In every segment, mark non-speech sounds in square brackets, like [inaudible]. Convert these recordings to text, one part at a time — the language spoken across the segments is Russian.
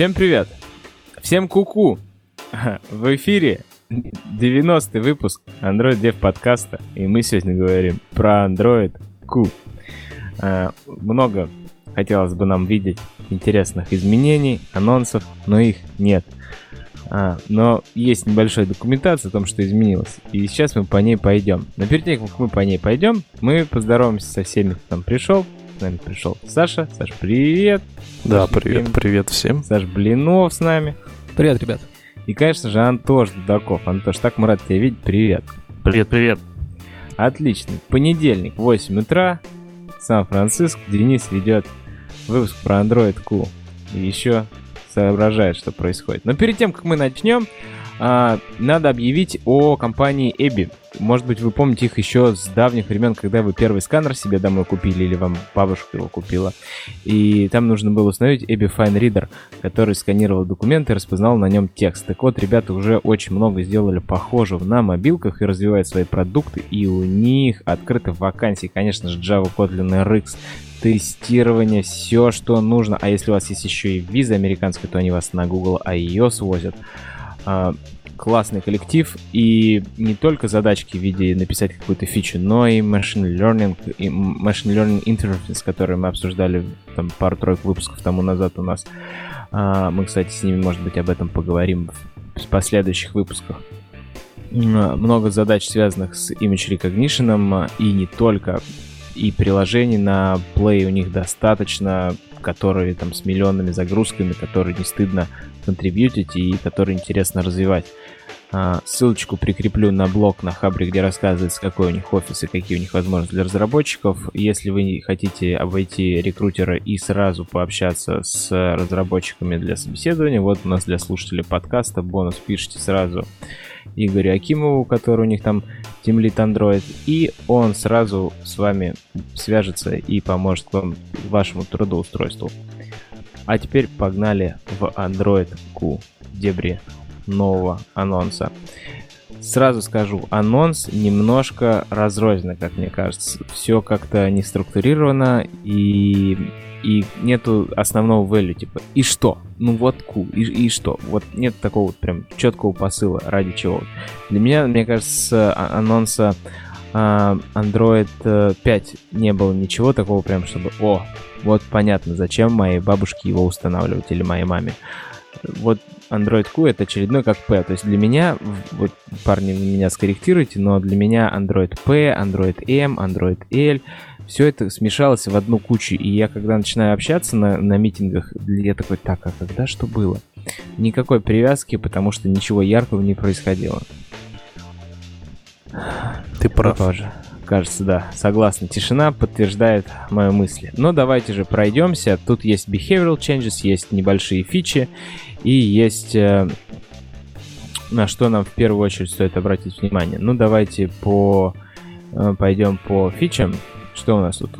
Всем привет! Всем куку! -ку. В эфире 90-й выпуск Android Dev подкаста, и мы сегодня говорим про Android Q. А, много хотелось бы нам видеть интересных изменений, анонсов, но их нет. А, но есть небольшая документация о том, что изменилось. И сейчас мы по ней пойдем. Но перед тем, как мы по ней пойдем, мы поздороваемся со всеми, кто там пришел. С нами пришел Саша. Саша, привет. Да, Саша, привет, привет, привет всем. Саша Блинов с нами. Привет, ребят. И, конечно же, Антош Дудаков. Антош, так мы рад тебя видеть. Привет. Привет, привет. Отлично. Понедельник, 8 утра. Сан-Франциско. Денис ведет выпуск про Android Q. И еще соображает, что происходит. Но перед тем, как мы начнем, надо объявить о компании Эбби. Может быть, вы помните их еще с давних времен, когда вы первый сканер себе домой купили, или вам бабушка его купила. И там нужно было установить Эбби Fine Reader, который сканировал документы и распознал на нем текст. Так вот, ребята уже очень много сделали похожего на мобилках и развивают свои продукты, и у них открыты вакансии, конечно же, Java, Kotlin, RX, тестирование, все, что нужно. А если у вас есть еще и виза американская, то они вас на Google iOS возят. А, классный коллектив и не только задачки в виде написать какую-то фичу, но и machine learning, и machine learning interface, который мы обсуждали там пару-тройку выпусков тому назад у нас. А, мы, кстати, с ними, может быть, об этом поговорим в последующих выпусках. Много задач, связанных с image recognition, и не только. И приложений на Play у них достаточно, которые там с миллионными загрузками, которые не стыдно контрибьютить и которые интересно развивать. А, ссылочку прикреплю на блог на Хабре, где рассказывается, какой у них офис и какие у них возможности для разработчиков. Если вы хотите обойти рекрутера и сразу пообщаться с разработчиками для собеседования, вот у нас для слушателей подкаста бонус пишите сразу Игорю Акимову, который у них там тимлит Android, и он сразу с вами свяжется и поможет вам вашему трудоустройству. А теперь погнали в Android Q, дебри нового анонса. Сразу скажу, анонс немножко разрозненно, как мне кажется. Все как-то не структурировано и, и нету основного value, типа, и что? Ну вот cool, и, и что? Вот нет такого прям четкого посыла, ради чего. Для меня, мне кажется, а, анонса Android 5 не было ничего такого прям, чтобы, о, вот понятно, зачем моей бабушке его устанавливать или моей маме. Вот Android Q это очередной как P. То есть для меня, вот парни меня скорректируйте, но для меня Android P, Android M, Android L, все это смешалось в одну кучу. И я когда начинаю общаться на, на митингах, я такой, так, а когда что было? Никакой привязки, потому что ничего яркого не происходило. Ты прав. Тоже кажется, да, согласна. Тишина подтверждает мою мысль. Но давайте же пройдемся. Тут есть behavioral changes, есть небольшие фичи и есть э, на что нам в первую очередь стоит обратить внимание. Ну, давайте по э, пойдем по фичам. Что у нас тут?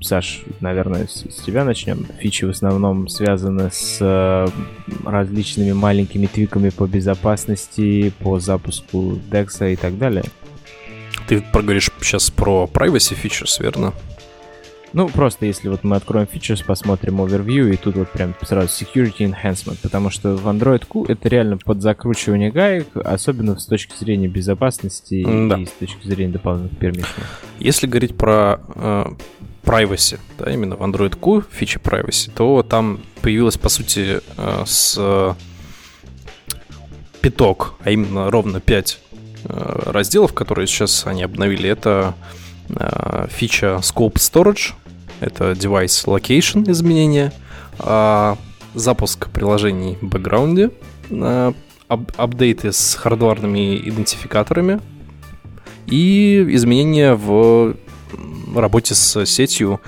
Саш, наверное, с, с тебя начнем. Фичи в основном связаны с э, различными маленькими твиками по безопасности, по запуску DEX и так далее. Ты проговоришь сейчас про privacy features, верно? Ну, просто если вот мы откроем features, посмотрим overview, и тут вот прям сразу security enhancement, потому что в Android Q это реально под закручивание гаек, особенно с точки зрения безопасности да. и с точки зрения дополнительных пермиссий. Если говорить про э, privacy, да, именно в Android Q, фича privacy, то там появилась, по сути, э, с пяток, а именно ровно 5 Э, разделов, которые сейчас они обновили, это э, фича Scope Storage, это Device Location изменения, а, запуск приложений в бэкграунде, э, апдейты с хардварными идентификаторами и изменения в работе с сетью,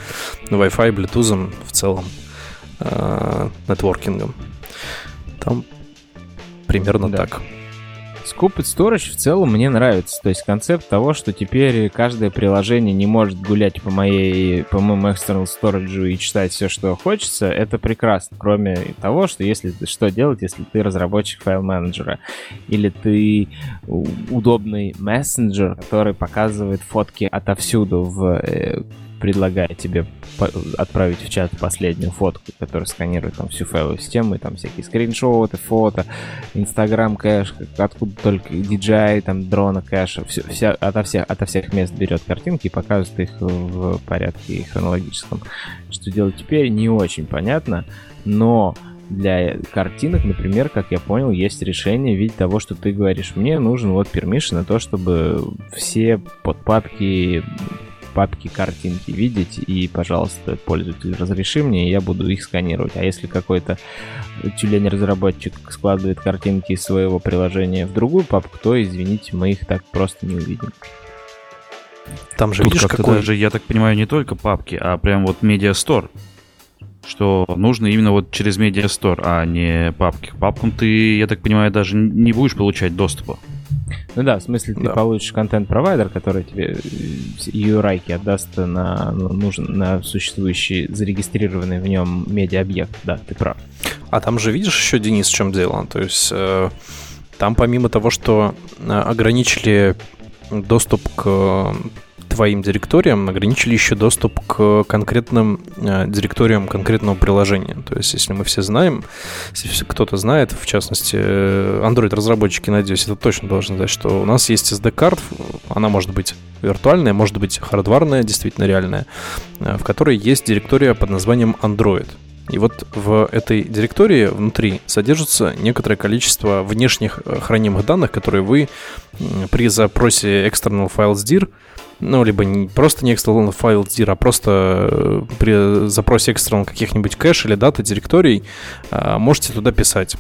Wi-Fi, Bluetooth в целом, нетворкингом. Там примерно да. так. Scooped Storage в целом мне нравится. То есть концепт того, что теперь каждое приложение не может гулять по моей, по моему external storage и читать все, что хочется, это прекрасно. Кроме того, что если что делать, если ты разработчик файл-менеджера или ты удобный мессенджер, который показывает фотки отовсюду в э, предлагает тебе отправить в чат последнюю фотку, которая сканирует там всю файловую систему, и там всякие скриншоты, фото, Инстаграм кэш, откуда только DJI, там дрона кэша, все, вся, ото, всех, ото всех мест берет картинки и показывает их в порядке хронологическом. Что делать теперь, не очень понятно, но для картинок, например, как я понял, есть решение в виде того, что ты говоришь, мне нужен вот permission на то, чтобы все подпапки папки картинки видеть, и, пожалуйста, пользователь, разреши мне, и я буду их сканировать. А если какой-то тюлень-разработчик складывает картинки из своего приложения в другую папку, то, извините, мы их так просто не увидим. Там же, Тут видишь, какой... даже, я так понимаю, не только папки, а прям вот Media Store что нужно именно вот через Media Store, а не папки. К папкам ты, я так понимаю, даже не будешь получать доступа. Ну да, в смысле, ты да. получишь контент-провайдер, который тебе URI э, отдаст на, ну, нужен, на существующий, зарегистрированный в нем медиа-объект. Да, ты прав. А там же видишь еще, Денис, в чем дело? То есть э, там помимо того, что э, ограничили доступ к твоим директориям ограничили еще доступ к конкретным э, директориям конкретного приложения. То есть, если мы все знаем, если кто-то знает, в частности, э, Android-разработчики, надеюсь, это точно должны знать, что у нас есть SD-карт, она может быть виртуальная, может быть хардварная, действительно реальная, э, в которой есть директория под названием Android. И вот в этой директории внутри содержится некоторое количество внешних хранимых данных, которые вы при запросе external files dir ну, либо не просто не external файл dir, а просто э, при запросе external каких-нибудь кэш или дата директорий э, можете туда писать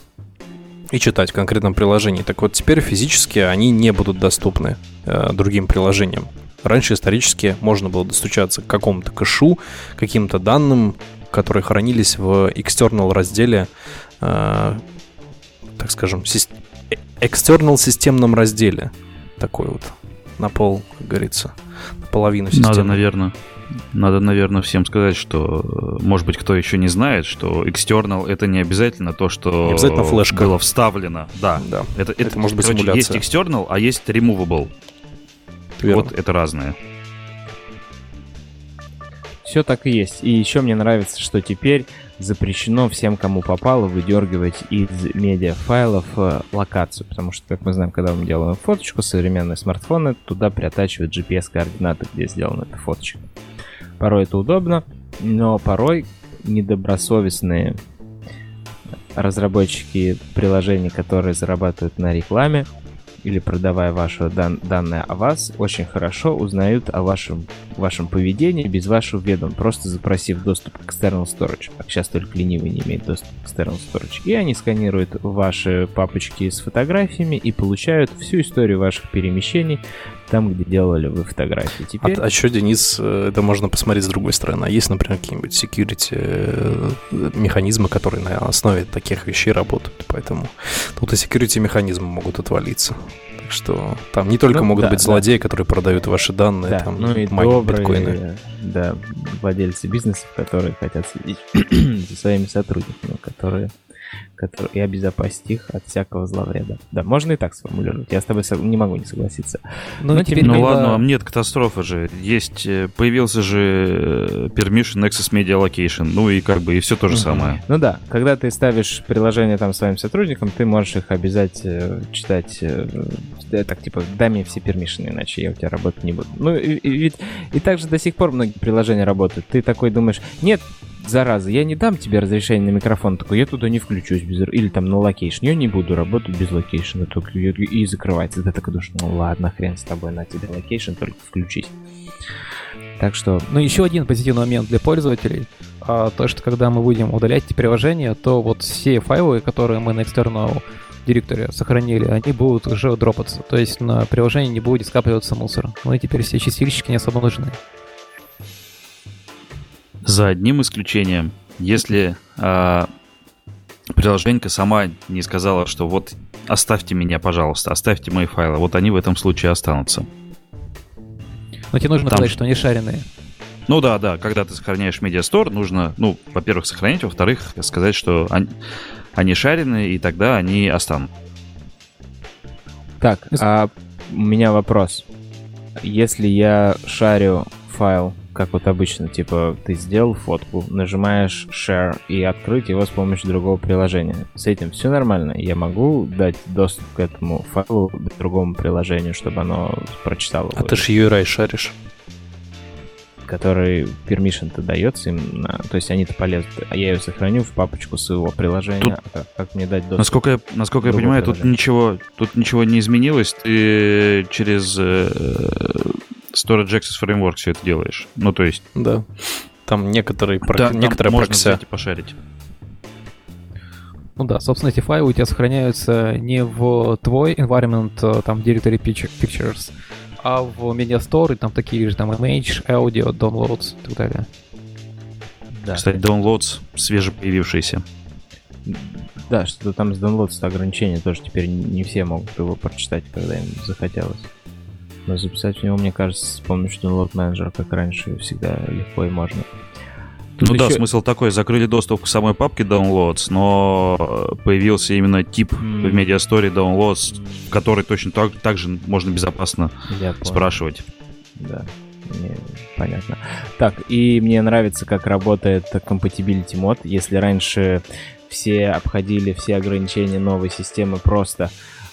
и читать в конкретном приложении. Так вот, теперь физически они не будут доступны э, другим приложениям. Раньше исторически можно было достучаться к какому-то кэшу, каким-то данным, которые хранились в external разделе, э, так скажем, си- external системном разделе. Такой вот на пол, как говорится, половину системы. Надо, наверное, надо, наверное, всем сказать, что, может быть, кто еще не знает, что external это не обязательно то, что не обязательно флешка. было вставлено. Да, да. Это, это, это может быть короче, симуляция. Есть external, а есть removable. Верно. Вот это разное. Все так и есть. И еще мне нравится, что теперь запрещено всем, кому попало, выдергивать из медиафайлов э, локацию, потому что, как мы знаем, когда мы делаем фоточку, современные смартфоны туда приотачивают GPS-координаты, где сделана эта фоточка. Порой это удобно, но порой недобросовестные разработчики приложений, которые зарабатывают на рекламе, или продавая ваши дан данные о вас, очень хорошо узнают о вашем, вашем поведении без вашего ведома, просто запросив доступ к external storage. А сейчас только ленивый не имеет доступ к external storage. И они сканируют ваши папочки с фотографиями и получают всю историю ваших перемещений там, где делали вы фотографии. Теперь... А, а что, Денис, э, это можно посмотреть с другой стороны. А есть, например, какие-нибудь security э, механизмы, которые на основе таких вещей работают. Поэтому тут и security механизмы могут отвалиться. Так что там не только ну, могут да, быть злодеи, да. которые продают ваши данные, да, там, ну и добрые, биткоины. Да, владельцы бизнесов, которые хотят следить [clears throat] за своими сотрудниками, которые который, и обезопасить их от всякого зловреда. Да, можно и так сформулировать. Я с тобой не могу не согласиться. Ну, Но теперь, ну когда... ладно, а нет катастрофы же. Есть, э, появился же э, Permission Access Media Location, ну и как бы и все то же угу. самое. Ну да, когда ты ставишь приложение там своим сотрудникам, ты можешь их обязать э, читать, э, так типа, дай мне все permission ы, иначе я у тебя работать не буду. Ну и, и, ведь и также до сих пор многие приложения работают. Ты такой думаешь, нет, зараза, я не дам тебе разрешение на микрофон, такой, я туда не включусь без... Или там на location, я не буду работать без location а, только и закрывается. Ты такой думаешь, ну ладно, хрен с тобой, на тебе location, только включись. Так что... Ну, еще один позитивный момент для пользователей. А, то, что когда мы будем удалять эти приложения, то вот все файлы, которые мы на external директоре сохранили, они будут уже дропаться. То есть на приложении не будет скапливаться мусор. Ну и теперь все чистильщики не особо нужны. За одним исключением, если э, приложенька сама не сказала, что вот оставьте меня, пожалуйста, оставьте мои файлы, вот они в этом случае останутся. Но тебе нужно Там... сказать, что они шаренные. Ну да, да, когда ты сохраняешь медиастор, нужно, ну, во-первых, сохранить, во-вторых, сказать, что они, они шаренные, и тогда они останутся. Так, а у меня вопрос. Если я шарю файл как вот обычно, типа ты сделал фотку, нажимаешь share и открыть его с помощью другого приложения. С этим все нормально. Я могу дать доступ к этому файлу другому приложению, чтобы оно прочитало. А ты же URI шаришь который permission-то дается им, на, то есть они-то полезут, а я ее сохраню в папочку своего приложения, тут, а как, как мне дать доступ? Насколько я, насколько я понимаю, тут ничего, тут ничего не изменилось, ты через э, Storage Access Framework все это делаешь, ну то есть... Да, там некоторые, да, некоторые там можно пошарить. Ну да, собственно, эти файлы у тебя сохраняются не в твой environment, э, там, directory pictures, а в MediaStore там такие же там image, audio, downloads и так далее. Да. Кстати, downloads свежепоявившиеся. Да, что-то там с downloads ограничения тоже теперь не все могут его прочитать, когда им захотелось. Но записать в него, мне кажется, с помощью download менеджера, как раньше, всегда легко и можно. Тут ну еще... да, смысл такой, закрыли доступ к самой папке Downloads, но появился именно тип mm. в MediaStory Downloads, который точно так, так же можно безопасно Я спрашивать. Да, мне понятно. Так, и мне нравится, как работает Compatibility мод. Если раньше все обходили все ограничения новой системы просто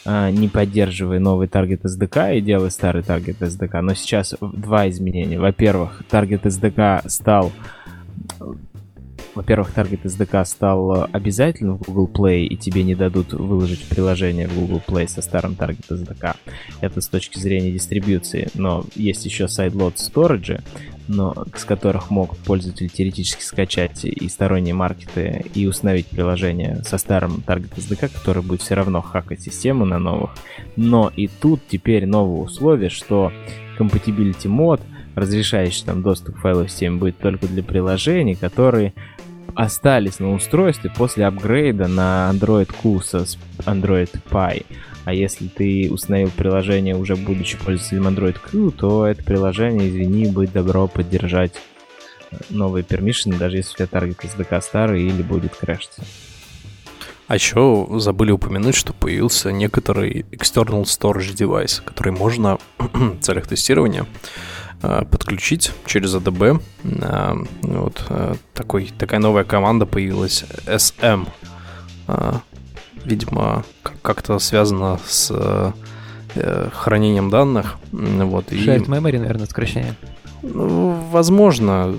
не поддерживая новый таргет SDK и делая старый таргет SDK. Но сейчас два изменения. Во-первых, таргет SDK стал во-первых, Target SDK стал обязательным в Google Play, и тебе не дадут выложить приложение в Google Play со старым Target SDK. Это с точки зрения дистрибьюции. Но есть еще sideload storage, но, с которых мог пользователь теоретически скачать и сторонние маркеты и установить приложение со старым Target SDK, который будет все равно хакать систему на новых. Но и тут теперь новое условие, что Compatibility мод — разрешающий там доступ к файловой системе будет только для приложений, которые остались на устройстве после апгрейда на Android Q со Android Pie. А если ты установил приложение уже будучи пользователем Android Q, то это приложение, извини, будет добро поддержать новые пермишины, даже если у тебя таргет SDK старый или будет крашиться. А еще забыли упомянуть, что появился некоторый external storage device, который можно в [clears throat] целях тестирования Э, подключить через ADB. Э, вот э, такой, такая новая команда появилась, SM. Видимо, как-то связано с хранением данных. Вот, Shared и... memory, наверное, сокращение. Ну, возможно.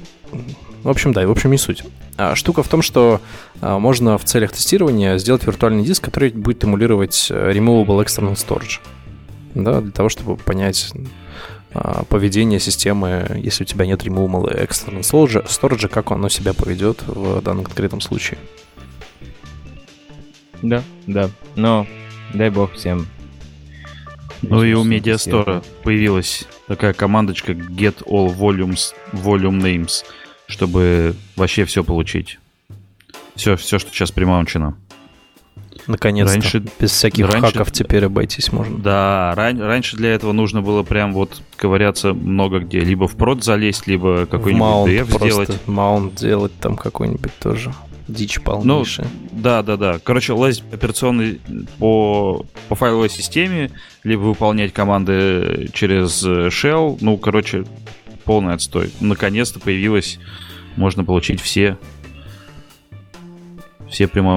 В общем, да, в общем, не суть. А штука в том, что а, можно в целях тестирования сделать виртуальный диск, который будет эмулировать Removable External Storage. Да, для того, чтобы понять, а, поведение системы, если у тебя нет removable external storage, storage, как оно себя поведет в данном конкретном случае. Да, да. Но дай бог всем. Ну и у Медиастора появилась такая командочка get all volumes, volume names, чтобы вообще все получить. Все, все, что сейчас примаунчено. Наконец-то. Раньше, без всяких раньше, хаков теперь обойтись можно. Да, ран, раньше для этого нужно было прям вот ковыряться много где. Либо в прод залезть, либо какой-нибудь DF сделать. маунт делать там какой-нибудь тоже. Дичь полнейшая. Ну, да, да, да. Короче, лазить операционный по, по файловой системе, либо выполнять команды через shell. Ну, короче, полный отстой. Наконец-то появилась, можно получить все все прямо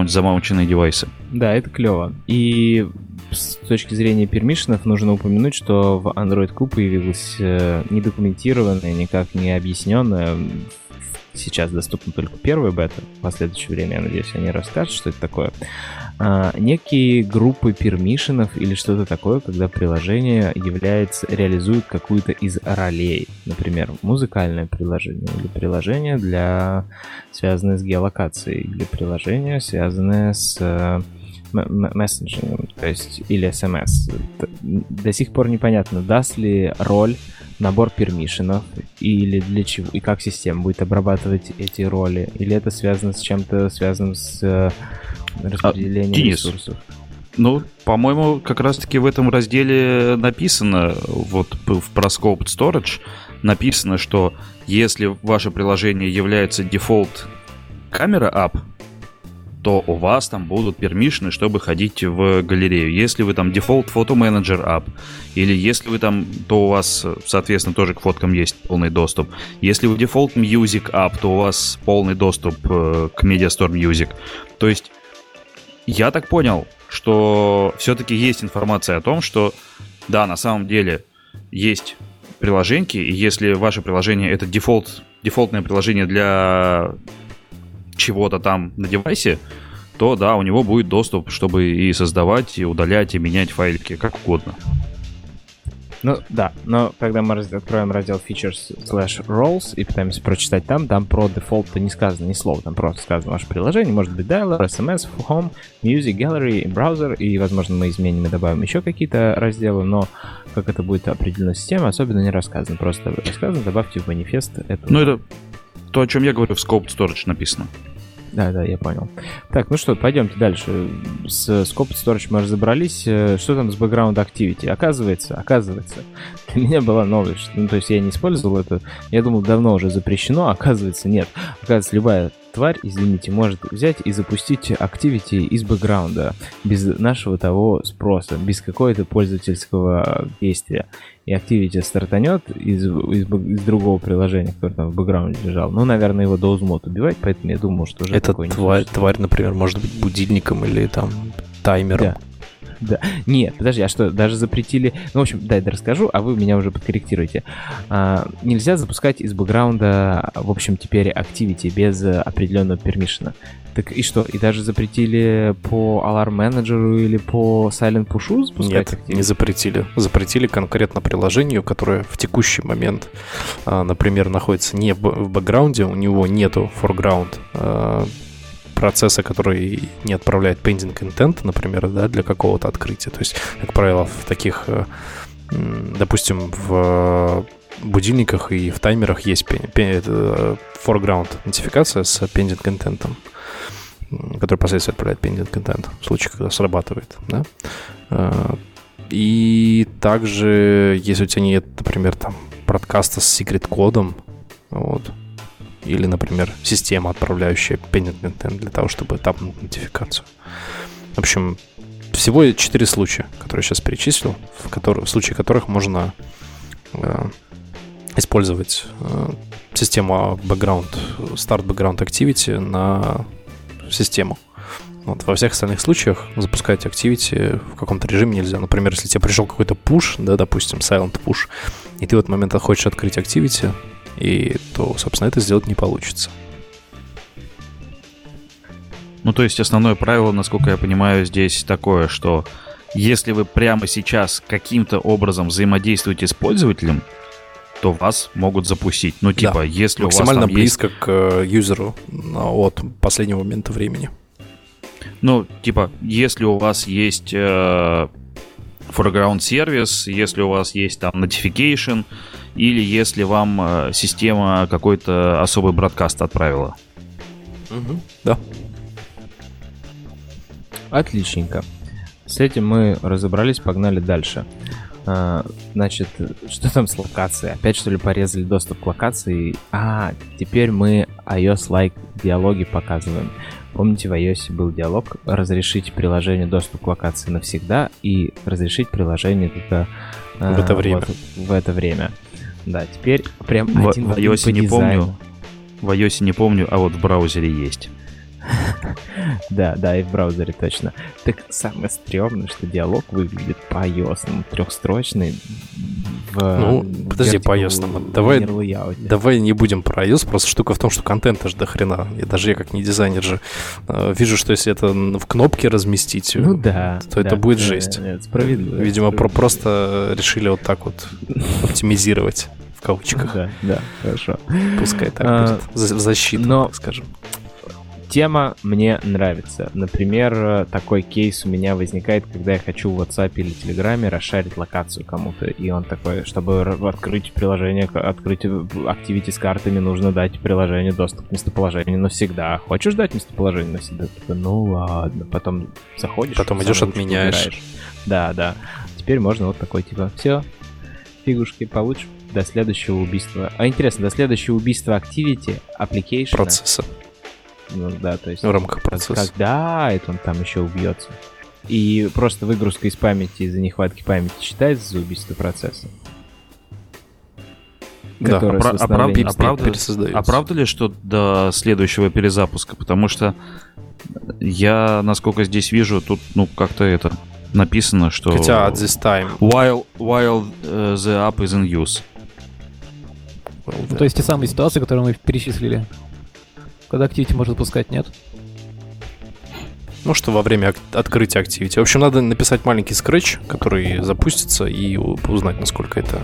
девайсы. Да, это клево. И с точки зрения пермишенов нужно упомянуть, что в Android Q появилась э, недокументированная, никак не объясненная, сейчас доступна только первая бета, в последующее время, я надеюсь, они расскажут, что это такое, а, некие группы пермишенов или что-то такое, когда приложение является, реализует какую-то из ролей. Например, музыкальное приложение или приложение для связанное с геолокацией, или приложение, связанное с э, мессенджингом, то есть или SMS. До сих пор непонятно, даст ли роль набор пермишенов или для чего, и как система будет обрабатывать эти роли, или это связано с чем-то связанным с э, распределение а, Денис, ресурсов. Ну, по-моему, как раз-таки в этом разделе написано, вот в ProScope Storage, написано, что если ваше приложение является дефолт камера app, то у вас там будут пермишины, чтобы ходить в галерею. Если вы там Photo Manager App, или если вы там, то у вас, соответственно, тоже к фоткам есть полный доступ. Если вы Default Music App, то у вас полный доступ э, к MediaStore Music. То есть, я так понял, что все-таки есть информация о том, что да, на самом деле есть приложеньки, и если ваше приложение это дефолт, дефолтное приложение для чего-то там на девайсе, то да, у него будет доступ, чтобы и создавать, и удалять, и менять файлики, как угодно. Ну да, но когда мы откроем раздел Features slash Roles и пытаемся прочитать там, там про дефолт не сказано ни слова, там просто сказано ваше приложение, может быть Dialer, SMS, Home, Music, Gallery, Browser, и, возможно, мы изменим и добавим еще какие-то разделы, но как это будет определено система, особенно не рассказано, просто рассказано, добавьте в манифест это. Ну это то, о чем я говорю, в Scope Storage написано. Да, да, я понял. Так, ну что, пойдемте дальше. С Scope Storage мы разобрались. Э, что там с Background Activity? Оказывается, оказывается, [laughs] для меня была новость. Ну, то есть я не использовал это. Я думал, давно уже запрещено, а оказывается, нет. Оказывается, любая тварь, извините, может взять и запустить Activity из бэкграунда без нашего того спроса, без какого-то пользовательского действия. И Activity стартанет из, из, из другого приложения, которое там в бэкграунде лежал. Ну, наверное, его доузмот убивать, поэтому я думал, что уже Это тварь, тварь, например, может быть будильником или там таймером. Да. Да. Нет, подожди, а что, даже запретили... Ну, в общем, да расскажу, а вы меня уже подкорректируете. А, нельзя запускать из бэкграунда, в общем, теперь Activity без определенного пермишена. Так и что, и даже запретили по Alarm Manager или по Silent Push запускать? Нет, Activity? не запретили. Запретили конкретно приложению, которое в текущий момент, а, например, находится не в бэкграунде, у него нету foreground а, процесса, который не отправляет pending intent, например, да, для какого-то открытия. То есть, как правило, в таких, э, допустим, в будильниках и в таймерах есть э, foreground нотификация с pending intent, который последствия отправляет pending intent в случае, когда срабатывает. Да? Э, и также, если у тебя нет, например, там, подкаста с секрет-кодом, вот, или, например, система, отправляющая intent для того, чтобы тапнуть нотификацию. В общем, всего 4 случая, которые я сейчас перечислил, в, которые, в случае которых можно э, использовать э, систему background, start background activity на систему. Вот, во всех остальных случаях запускать activity в каком-то режиме нельзя. Например, если тебе пришел какой-то push, да, допустим, silent push, и ты в этот момент хочешь открыть activity, и то, собственно, это сделать не получится. Ну, то есть основное правило, насколько я понимаю, здесь такое, что если вы прямо сейчас каким-то образом взаимодействуете с пользователем, то вас могут запустить. Ну, типа, да, если максимально у вас близко есть... к э, юзеру от последнего момента времени. Ну, типа, если у вас есть э, foreground сервис, если у вас есть там notification, или если вам э, система какой-то особый бродкаст отправила. Угу, да. Отличненько. С этим мы разобрались, погнали дальше. А, значит, что там с локацией? Опять что ли порезали доступ к локации? А, теперь мы iOS-like диалоги показываем. Помните, в iOS был диалог «Разрешить приложению доступ к локации навсегда» и «Разрешить приложение только в это время». Вот, в это время. Да, теперь прям в, один в iOS не помню. В iOS не помню, а вот в браузере есть. [laughs] Да, да, и в браузере точно. Так самое стрёмное, что диалог выглядит по iOS, трехстрочный. В ну, подожди, по. Давай, давай не будем про iOS, просто штука в том, что контента же до хрена. Я даже я как не дизайнер же э, вижу, что если это в кнопке разместить, ну, да, то да, это будет жесть. Нет, справедливо. Видимо, справедливо. Про просто решили вот так вот оптимизировать в кавычках. Да, да, хорошо. Пускай так а, будет. В защиту, но, так скажем тема мне нравится. Например, такой кейс у меня возникает, когда я хочу в WhatsApp или Telegram расшарить локацию кому-то. И он такой, чтобы открыть приложение, открыть Activity с картами, нужно дать приложению доступ к местоположению навсегда. Хочешь дать местоположение навсегда? Такой, ну ладно. Потом заходишь. Потом идешь, отменяешь. Да, да. Теперь можно вот такой, типа, все, фигушки получишь до следующего убийства. А интересно, до следующего убийства Activity, Application. Процесса. Ну, да, то есть... В рамках процесса. Когда это он там еще убьется? И просто выгрузка из памяти из-за нехватки памяти считается за убийство процесса? Да, а, а, а, правда, а, правда, а правда ли, что до следующего перезапуска? Потому что я, насколько здесь вижу, тут, ну, как-то это написано, что... Хотя at this time. While, while uh, the app is in use. Well, ну, то есть те самые ситуации, которые мы перечислили. Когда Activity может запускать, нет? Ну, что во время открытия Activity. В общем, надо написать маленький скретч, который запустится, и узнать, насколько это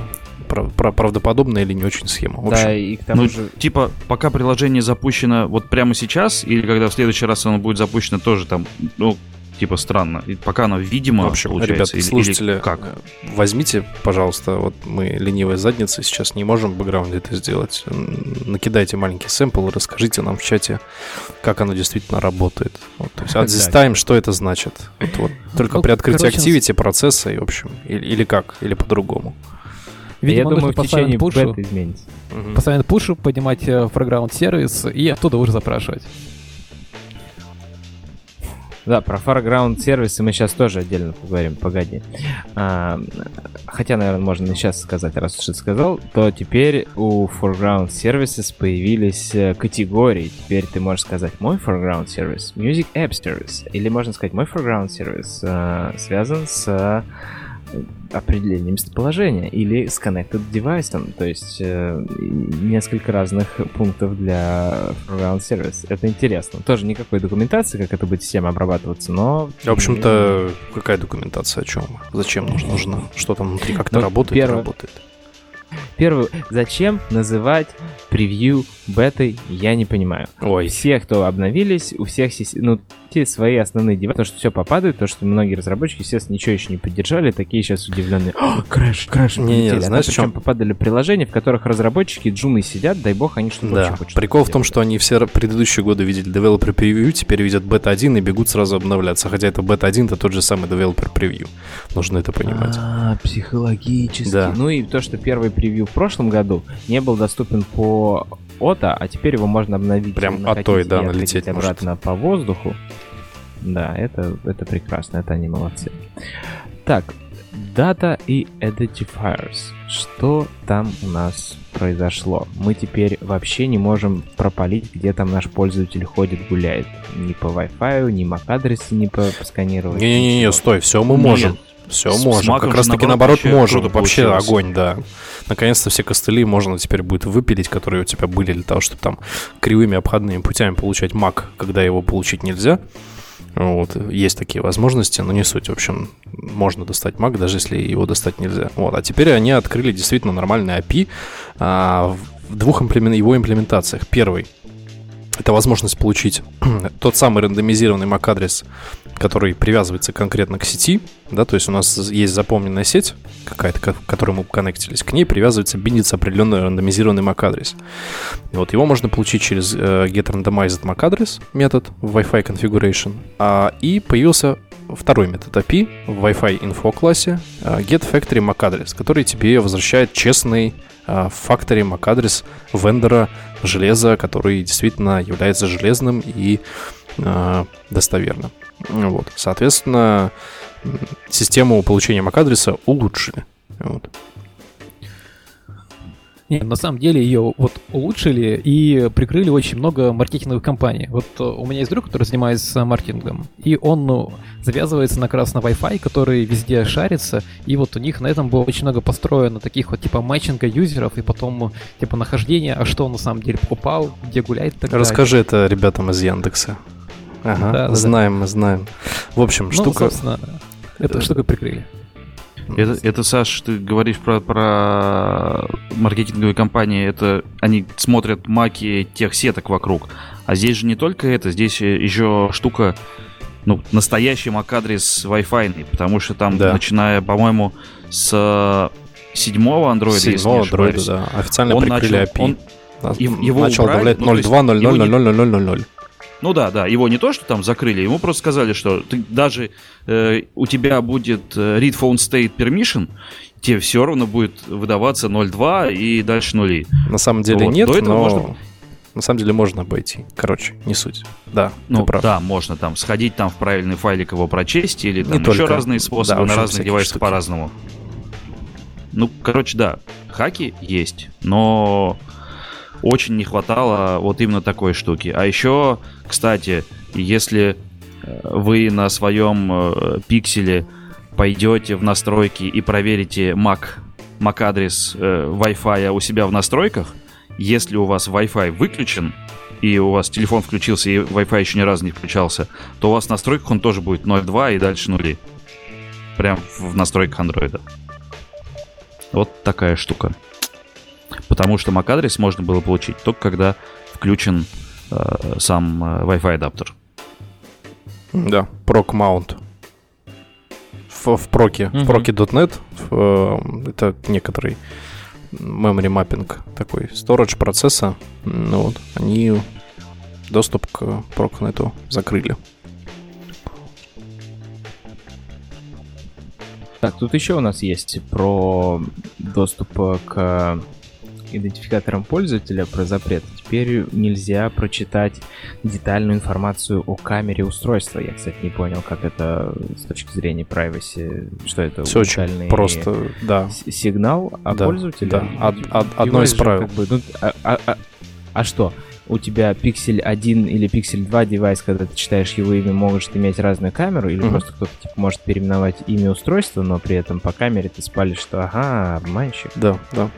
правдоподобная или не очень схема. В общем, да, и к тому ну, же... Типа, пока приложение запущено вот прямо сейчас, или когда в следующий раз оно будет запущено тоже там, ну, типа странно. И пока оно видимо, в общем, получается. Ребят, или, слушатели, или как? возьмите, пожалуйста, вот мы ленивые задницы сейчас не можем в бэкграунде это сделать. Накидайте маленький сэмпл и расскажите нам в чате, как оно действительно работает. Вот, то есть at this time, что это значит? Вот, вот, [laughs] только ну, при открытии короче, Activity процесса, и, в общем, или, или как, или по-другому. Видимо, Я думаю, в течение пушу, бета изменится. Угу. Постоянно пушу, поднимать э, сервис и оттуда уже запрашивать. Да, про Farground сервисы мы сейчас тоже отдельно поговорим, погоди. А, хотя, наверное, можно сейчас сказать, раз уж ты сказал, то теперь у Foreground Services появились э, категории. Теперь ты можешь сказать мой Foreground сервис, Music App Service, или можно сказать мой Foreground сервис а, связан с определение местоположения или с connected device, то есть э, несколько разных пунктов для ground service. Это интересно. Тоже никакой документации, как это будет система обрабатываться, но... В общем-то, какая документация о чем? Зачем нужна? нужна? Что там внутри как-то ну, работает? Первое... работает? Первый, зачем называть превью бетой, я не понимаю. Ой. Все, кто обновились, у всех, ну, свои основные девайсы, то, что все попадает, то, что многие разработчики, естественно, ничего еще не поддержали, такие сейчас удивленные. Crash, crash, не, не, знаешь, а чем попадали приложения, в которых разработчики джуны сидят, дай бог, они что-то да. хотят. Прикол в том, что они все предыдущие годы видели Developer Preview, теперь видят бета 1 и бегут сразу обновляться, хотя это бета 1 это тот же самый Developer Preview. Нужно это понимать. А, психологически. Да. Ну и то, что первый превью в прошлом году не был доступен по ОТА, а теперь его можно обновить. Прям от той, да, налететь обратно может. по воздуху. Да, это, это прекрасно, это они молодцы. Так, Data и Identifiers. Что там у нас произошло? Мы теперь вообще не можем пропалить, где там наш пользователь ходит, гуляет. Ни по Wi-Fi, ни MAC-адресы не посканировать. Не-не-не, стой, все мы можем. Все с, можем. С как раз таки наоборот можем. Вообще получилось. огонь, да. Наконец-то все костыли можно теперь будет выпилить, которые у тебя были для того, чтобы там кривыми обходными путями получать мак, когда его получить нельзя. Вот, есть такие возможности, но не суть. В общем, можно достать Mac, даже если его достать нельзя. Вот, а теперь они открыли действительно нормальный API а, в двух имплемен... его имплементациях. Первый это возможность получить [clears throat] тот самый рандомизированный MAC-адрес, который привязывается конкретно к сети, да, то есть у нас есть запомненная сеть какая-то, к которой мы коннектились, к ней привязывается, биндится определенный рандомизированный MAC-адрес. Вот его можно получить через э, getRandomized MAC-адрес метод в Wi-Fi configuration, а, и появился второй метод API в Wi-Fi info классе э, getFactory MAC-адрес, который тебе возвращает честный э, factory MAC-адрес вендора железа, который действительно является железным и э, достоверным. Вот. Соответственно, систему получения MAC-адреса улучшили. Вот. Нет, на самом деле ее вот улучшили и прикрыли очень много маркетинговых компаний. Вот э, у меня есть друг, который занимается маркетингом, и он ну, завязывается на красный Wi-Fi, который везде шарится, и вот у них на этом было очень много построено таких вот типа матчинга юзеров, и потом типа нахождения, а что он на самом деле покупал, где гуляет и так Расскажи далее. это ребятам из Яндекса. Ага, да, знаем, да. мы знаем. В общем, ну, штука... собственно, эту штуку прикрыли. Это, это, Саш, ты говоришь про, про маркетинговые компании, это они смотрят маки тех сеток вокруг. А здесь же не только это, здесь еще штука, ну, настоящий MAC-адрес Wi-Fi, потому что там, да. начиная, по-моему, с седьмого андроида, седьмого если андроида, да. Официально он прикрыли начал, API. Он, его начал убрали, добавлять 0.2.0.0.0.0.0. Ну да, да, его не то, что там закрыли, ему просто сказали, что ты даже э, у тебя будет э, read phone state permission, тебе все равно будет выдаваться 0.2 и дальше нули. На самом деле вот. нет, До этого но... можно На самом деле можно обойти. Короче, не суть. Да, ну, прав. Да, можно там сходить там в правильный файлик его прочесть или там не еще только. разные способы да, на разных девайсах по-разному. Ну, короче, да, хаки есть, но очень не хватало вот именно такой штуки. А еще, кстати, если э, вы на своем э, пикселе пойдете в настройки и проверите MAC, MAC адрес э, Wi-Fi у себя в настройках, если у вас Wi-Fi выключен, и у вас телефон включился, и Wi-Fi еще ни разу не включался, то у вас в настройках он тоже будет 0.2 и дальше нули. Прям в настройках андроида. Вот такая штука. Потому что MAC-адрес можно было получить только когда включен э, сам э, Wi-Fi адаптер. Да, Proc Mount. В, в проке, mm-hmm. в проке.net э, это некоторый memory mapping такой, storage процесса. Ну вот, они доступ к ProcNet закрыли. Так, тут еще у нас есть про доступ к идентификатором пользователя про запрет. Теперь нельзя прочитать детальную информацию о камере устройства. Я, кстати, не понял, как это с точки зрения privacy, что это Все очень просто, да. Сигнал о да, пользователе. Да, Од, од, одно из правил. Как бы, ну, а, а, а, а что? у тебя пиксель 1 или пиксель 2 девайс, когда ты читаешь его имя, может иметь разную камеру, или mm-hmm. просто кто-то типа, может переименовать имя устройства, но при этом по камере ты спалишь, что ага, обманщик. Да, да.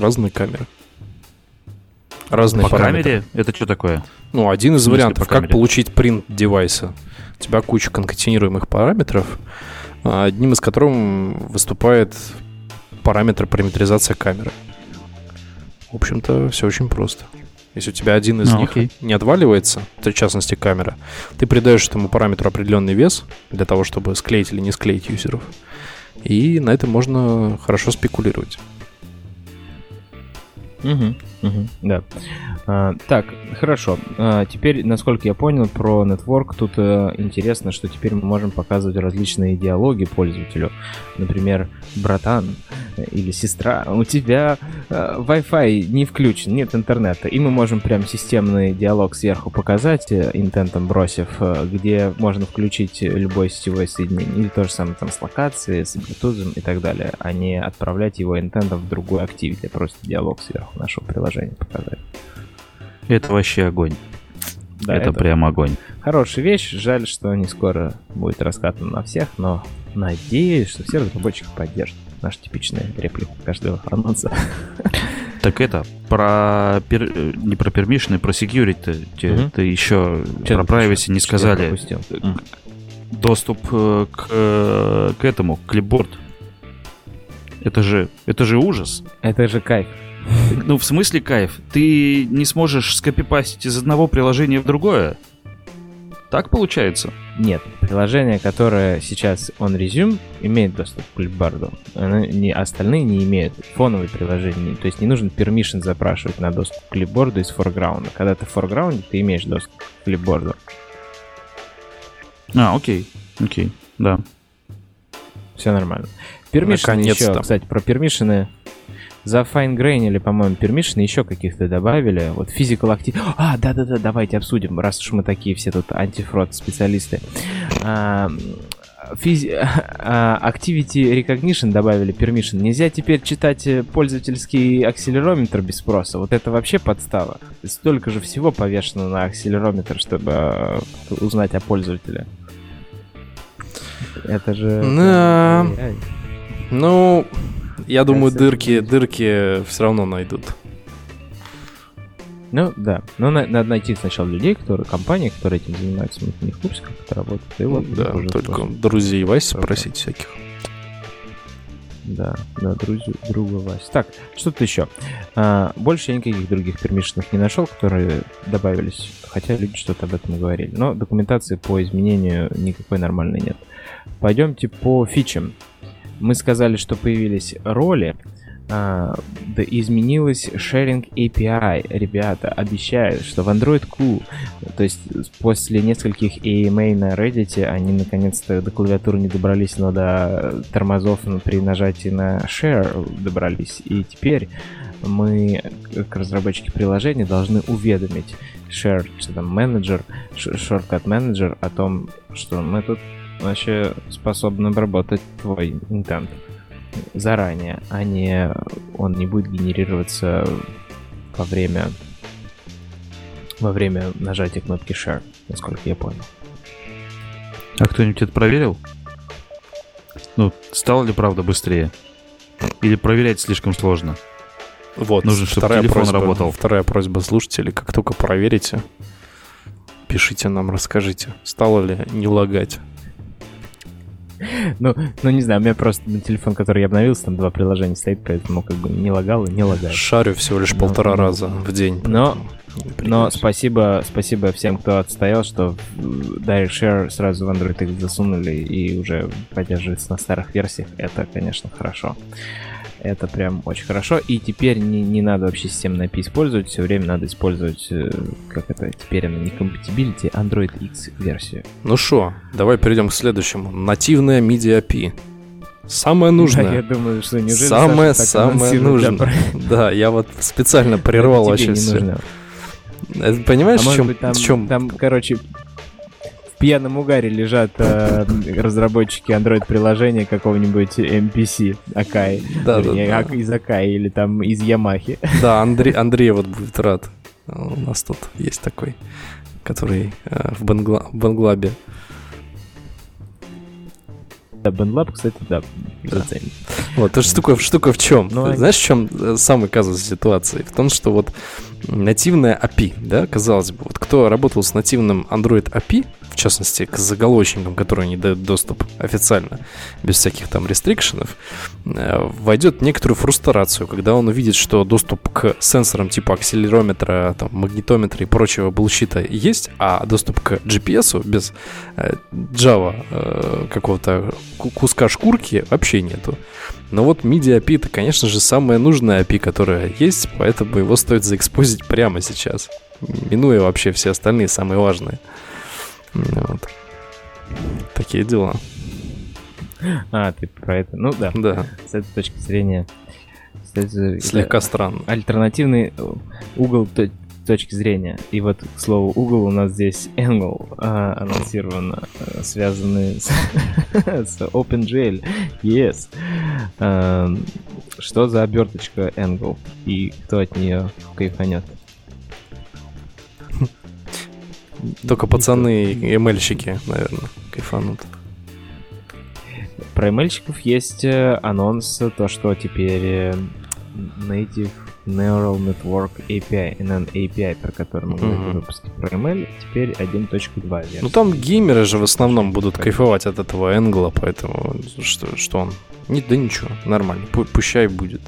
Разные камеры. Разные по параметры. камере? Это что такое? Ну, один из вариантов, как получить принт девайса. У тебя куча конкатинируемых параметров, а, одним из которых выступает параметр параметризация камеры. В общем-то, все очень просто. Если у тебя один из ну, них окей. не отваливается, в частности камера, ты придаешь этому параметру определенный вес для того, чтобы склеить или не склеить юзеров. И на этом можно хорошо спекулировать. Угу, угу, да. А, так, хорошо. А, теперь, насколько я понял про Network, тут а, интересно, что теперь мы можем показывать различные диалоги пользователю. Например, братан или сестра, у тебя а, Wi-Fi не включен, нет интернета, и мы можем прям системный диалог сверху показать, э, интентом бросив, где можно включить любое сетевое соединение, или то же самое там с локацией, с Bluetooth и так далее, а не отправлять его интентом в другую активити, просто диалог сверху нашего приложения показать. Это вообще огонь. Да, это, это прям огонь. Хорошая вещь. Жаль, что не скоро будет раскатан на всех, но надеюсь, что все разработчики поддержат. Наша типичная реплика каждого анонса. [laughs] Так это, про пер... не про permission, про security. Угу. Ты еще Че про privacy не сказали. Доступ э, к, э, к этому, к клипборд. Это же, это же ужас. Это же кайф. Ну, в смысле кайф? Ты не сможешь скопипастить из одного приложения в другое? Так получается? Нет, приложение, которое сейчас он резюм, имеет доступ к клипборду. Не, остальные не имеют. Фоновые приложения. То есть не нужно permission запрашивать на доступ к клипборду из форграунда. Когда ты в форграунде, ты имеешь доступ к клипборду. А, окей. Окей, да. Все нормально. Permission еще, кстати, про пермишины за fine grain или, по-моему, permission еще каких-то добавили. Вот physical activity... А, да-да-да, давайте обсудим, раз уж мы такие все тут антифрод специалисты. А, Физи... [laughs] А, activity Recognition добавили permission. Нельзя теперь читать э, пользовательский акселерометр без спроса. Вот это вообще подстава. Столько же всего повешено на акселерометр, чтобы э, узнать о пользователе. Это же... Да. Ну, я думаю, дырки, дырки все равно найдут. Ну, да. Но надо найти сначала людей, которые, компании, которые этим занимаются. Мы не в курсе, как это работает. И вот да, только способ. друзей Вась спросить всяких. Да, да, друзью, друга Вась. Так, что-то еще. А, больше я никаких других пермишенов не нашел, которые добавились, хотя люди что-то об этом говорили. Но документации по изменению никакой нормальной нет. Пойдемте по фичам мы сказали, что появились роли, а, да изменилась sharing API. Ребята обещают, что в Android Q, то есть после нескольких AMA на Reddit, они наконец-то до клавиатуры не добрались, но до тормозов при нажатии на share добрались. И теперь мы, как разработчики приложений, должны уведомить share там, менеджер, shortcut менеджер о том, что мы тут вообще способны обработать твой интент заранее, а не он не будет генерироваться во время во время нажатия кнопки Share, насколько я понял. А кто-нибудь это проверил? Ну, стало ли правда быстрее? Или проверять слишком сложно? Вот, Нужно, чтобы вторая телефон просьба, работал. Вторая просьба слушателей, как только проверите, пишите нам, расскажите, стало ли не лагать. [laughs] Ну, ну, не знаю, у меня просто на телефон, который я обновился, там два приложения стоит, поэтому как бы не лагал и не лагает. Шарю всего лишь но, полтора но, раза в день. Но, но спасибо, спасибо всем, кто отстоял, что Direct Share сразу в Android их засунули и уже поддерживается на старых версиях. Это, конечно, хорошо. Это прям очень хорошо. И теперь не, не надо вообще системный API использовать, все время надо использовать, э, как это, теперь она не compatibility, Android X версию. Ну что, давай перейдем к следующему. Нативная MIDI API. Самое нужное. Да, я думаю, что неужели Самое, самое нужное. Да, я вот специально прервал вообще все. Понимаешь, а в чем, быть, там, в чем? Там, короче, пьяном угаре лежат э, разработчики Android-приложения какого-нибудь MPC Акай. Да, да, да. из Акай или там из Ямахи. Да, Андрей, Андрей вот будет рад. У нас тут есть такой, который э, в, Бангла, в Банглабе. Да, Бенлаб, кстати, да, заценит. Вот, эта штука, штука в чем? Ну, Знаешь, в чем э, самый казус ситуации? В том, что вот нативная API, да, казалось бы, вот кто работал с нативным Android API, в частности, к заголовочникам, которые не дают доступ официально, без всяких там рестрикшенов, э, войдет некоторую фрустрацию, когда он увидит, что доступ к сенсорам типа акселерометра, там, магнитометра и прочего булщита есть, а доступ к GPS без э, Java э, какого-то куска шкурки вообще нету. Но вот MIDI API это, конечно же, самая нужная API, которая есть, поэтому его стоит заэкспозить прямо сейчас, минуя вообще все остальные самые важные. Вот. Такие дела. А, ты про это. Ну да. Да. С этой точки зрения. Кстати, Слегка странно. Альтернативный угол точки зрения. И вот, к слову, угол у нас здесь angle а, анонсировано, а, связанный с, [laughs] с OpenGL. Yes. А, что за оберточка angle? И кто от нее кайфанет? Только пацаны и ML-щики, наверное, кайфанут. Про ML-щиков есть э, анонс, то, что теперь э, native Neural Network API, NN API, про который мы говорили mm-hmm. в выпуске про ML, теперь 1.2 версия. Ну там геймеры же в основном будут кайфовать от этого энгла, поэтому что, что он... Не, да ничего, нормально, пущай будет.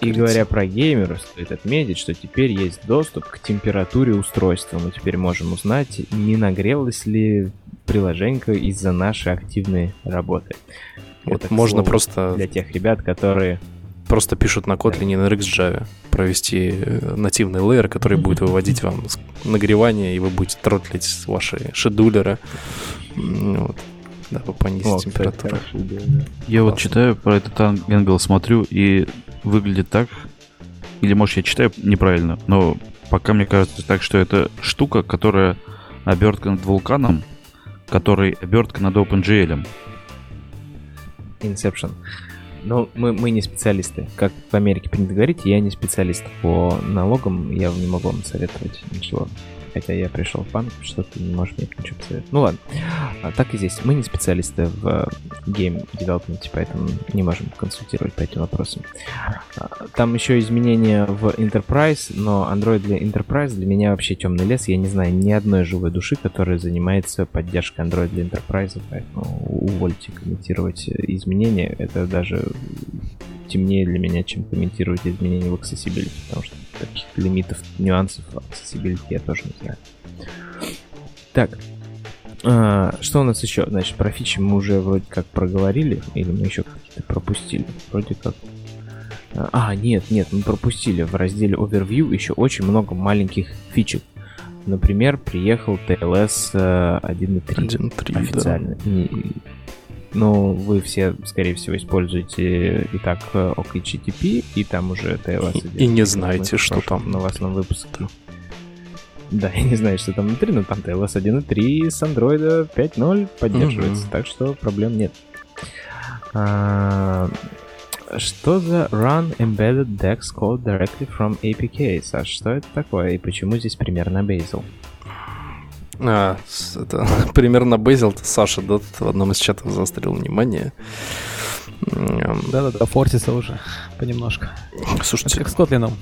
И говоря про геймеров, стоит отметить, что теперь есть доступ к температуре устройства. Мы теперь можем узнать, не нагрелось ли приложение из-за нашей активной работы. Вот Это, можно слову, просто... Для тех ребят, которые просто пишут на Kotlin на RxJava провести э, нативный лейер, который будет выводить вам нагревание, и вы будете тротлить ваши шедулеры. Вот. Да, понизить О, температуру. Я вот читаю про этот ангел, смотрю, и выглядит так, или может я читаю неправильно, но пока мне кажется так, что это штука, которая обертка над вулканом, который обертка над OpenGL. Inception. Ну, мы, мы не специалисты. Как в Америке принято говорить, я не специалист по налогам, я не могу вам советовать ничего хотя я пришел в банк, что ты не можешь мне ничего посоветовать. Ну ладно, а, так и здесь. Мы не специалисты в э, девелопменте, поэтому не можем консультировать по этим вопросам. А, там еще изменения в Enterprise, но Android для Enterprise для меня вообще темный лес. Я не знаю ни одной живой души, которая занимается поддержкой Android для Enterprise, поэтому увольте комментировать изменения. Это даже темнее для меня, чем комментировать изменения в Accessibility, потому что таких лимитов, нюансов Accessibility я тоже не знаю. Так, а, что у нас еще? Значит, про фичи мы уже вроде как проговорили, или мы еще какие-то пропустили? Вроде как... А, нет, нет, мы пропустили в разделе Overview еще очень много маленьких фичек. Например, приехал TLS 1.3 1.3 официально. Да. Ну, вы все, скорее всего, используете и так OKGTP, и там уже TLS. И, и не знаете, что там. На новостном выпуске. Да, [laughs] я не знаю, что там внутри, но там TLS 1.3 с Android 5.0 поддерживается, mm-hmm. так что проблем нет. А, что за Run Embedded Dex Code Directly from APK? Саш, что это такое и почему здесь примерно Bazel? А, это [laughs] примерно это Саша, да, в одном из чатов заострил внимание. Да-да-да, фортится уже понемножку. Слушайте. Это как с Kotlin.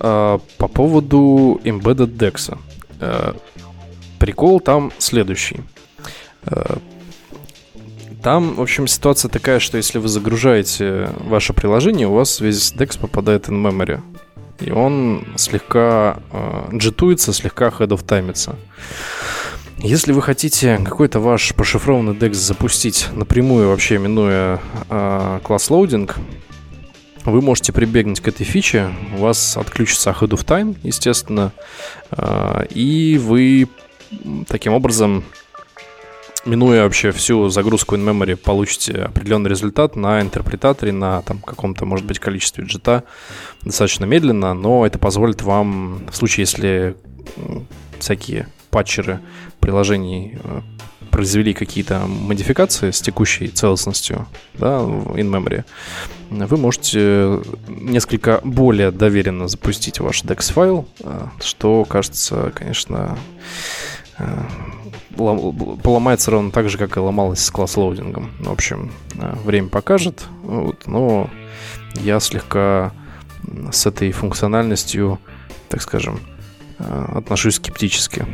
А, по поводу Embedded Dex. А, прикол там следующий. А, там, в общем, ситуация такая, что если вы загружаете ваше приложение, у вас весь DEX попадает in memory. И он слегка э, джитуется, слегка head of таймится. Если вы хотите какой-то ваш пошифрованный DEX запустить напрямую, вообще минуя э, класс loading, вы можете прибегнуть к этой фиче, у вас отключится head of time, естественно, э, и вы таким образом минуя вообще всю загрузку in-memory, получите определенный результат на интерпретаторе, на там каком-то, может быть, количестве джита. Достаточно медленно, но это позволит вам, в случае, если всякие патчеры приложений э, произвели какие-то модификации с текущей целостностью да, в in-memory, вы можете несколько более доверенно запустить ваш DEX-файл, э, что кажется, конечно, поломается ровно так же, как и ломалась с класс-лоудингом. В общем, э, время покажет, вот, но я слегка с этой функциональностью, так скажем, э, отношусь скептически.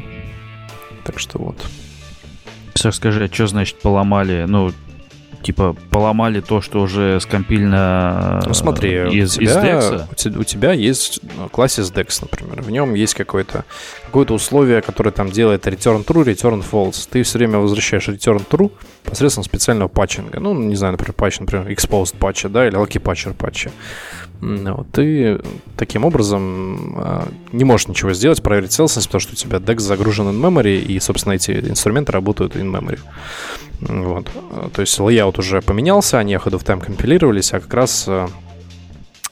Так что вот. Саш, скажи, а что значит поломали? Ну, типа поломали то, что уже скомпильно ну, смотри, из, у тебя, из DEX? У тебя есть ну, классис DEX, например. В нем есть какое-то какое условие, которое там делает return true, return false. Ты все время возвращаешь return true посредством специального патчинга. Ну, не знаю, например, патч, например, exposed патча, да, или lucky patcher патча. Ты таким образом э, не можешь ничего сделать, проверить целостность, потому что у тебя DEX загружен in memory, и, собственно, эти инструменты работают in memory. Вот. То есть layout уже поменялся, они ahead of time компилировались, а как раз э,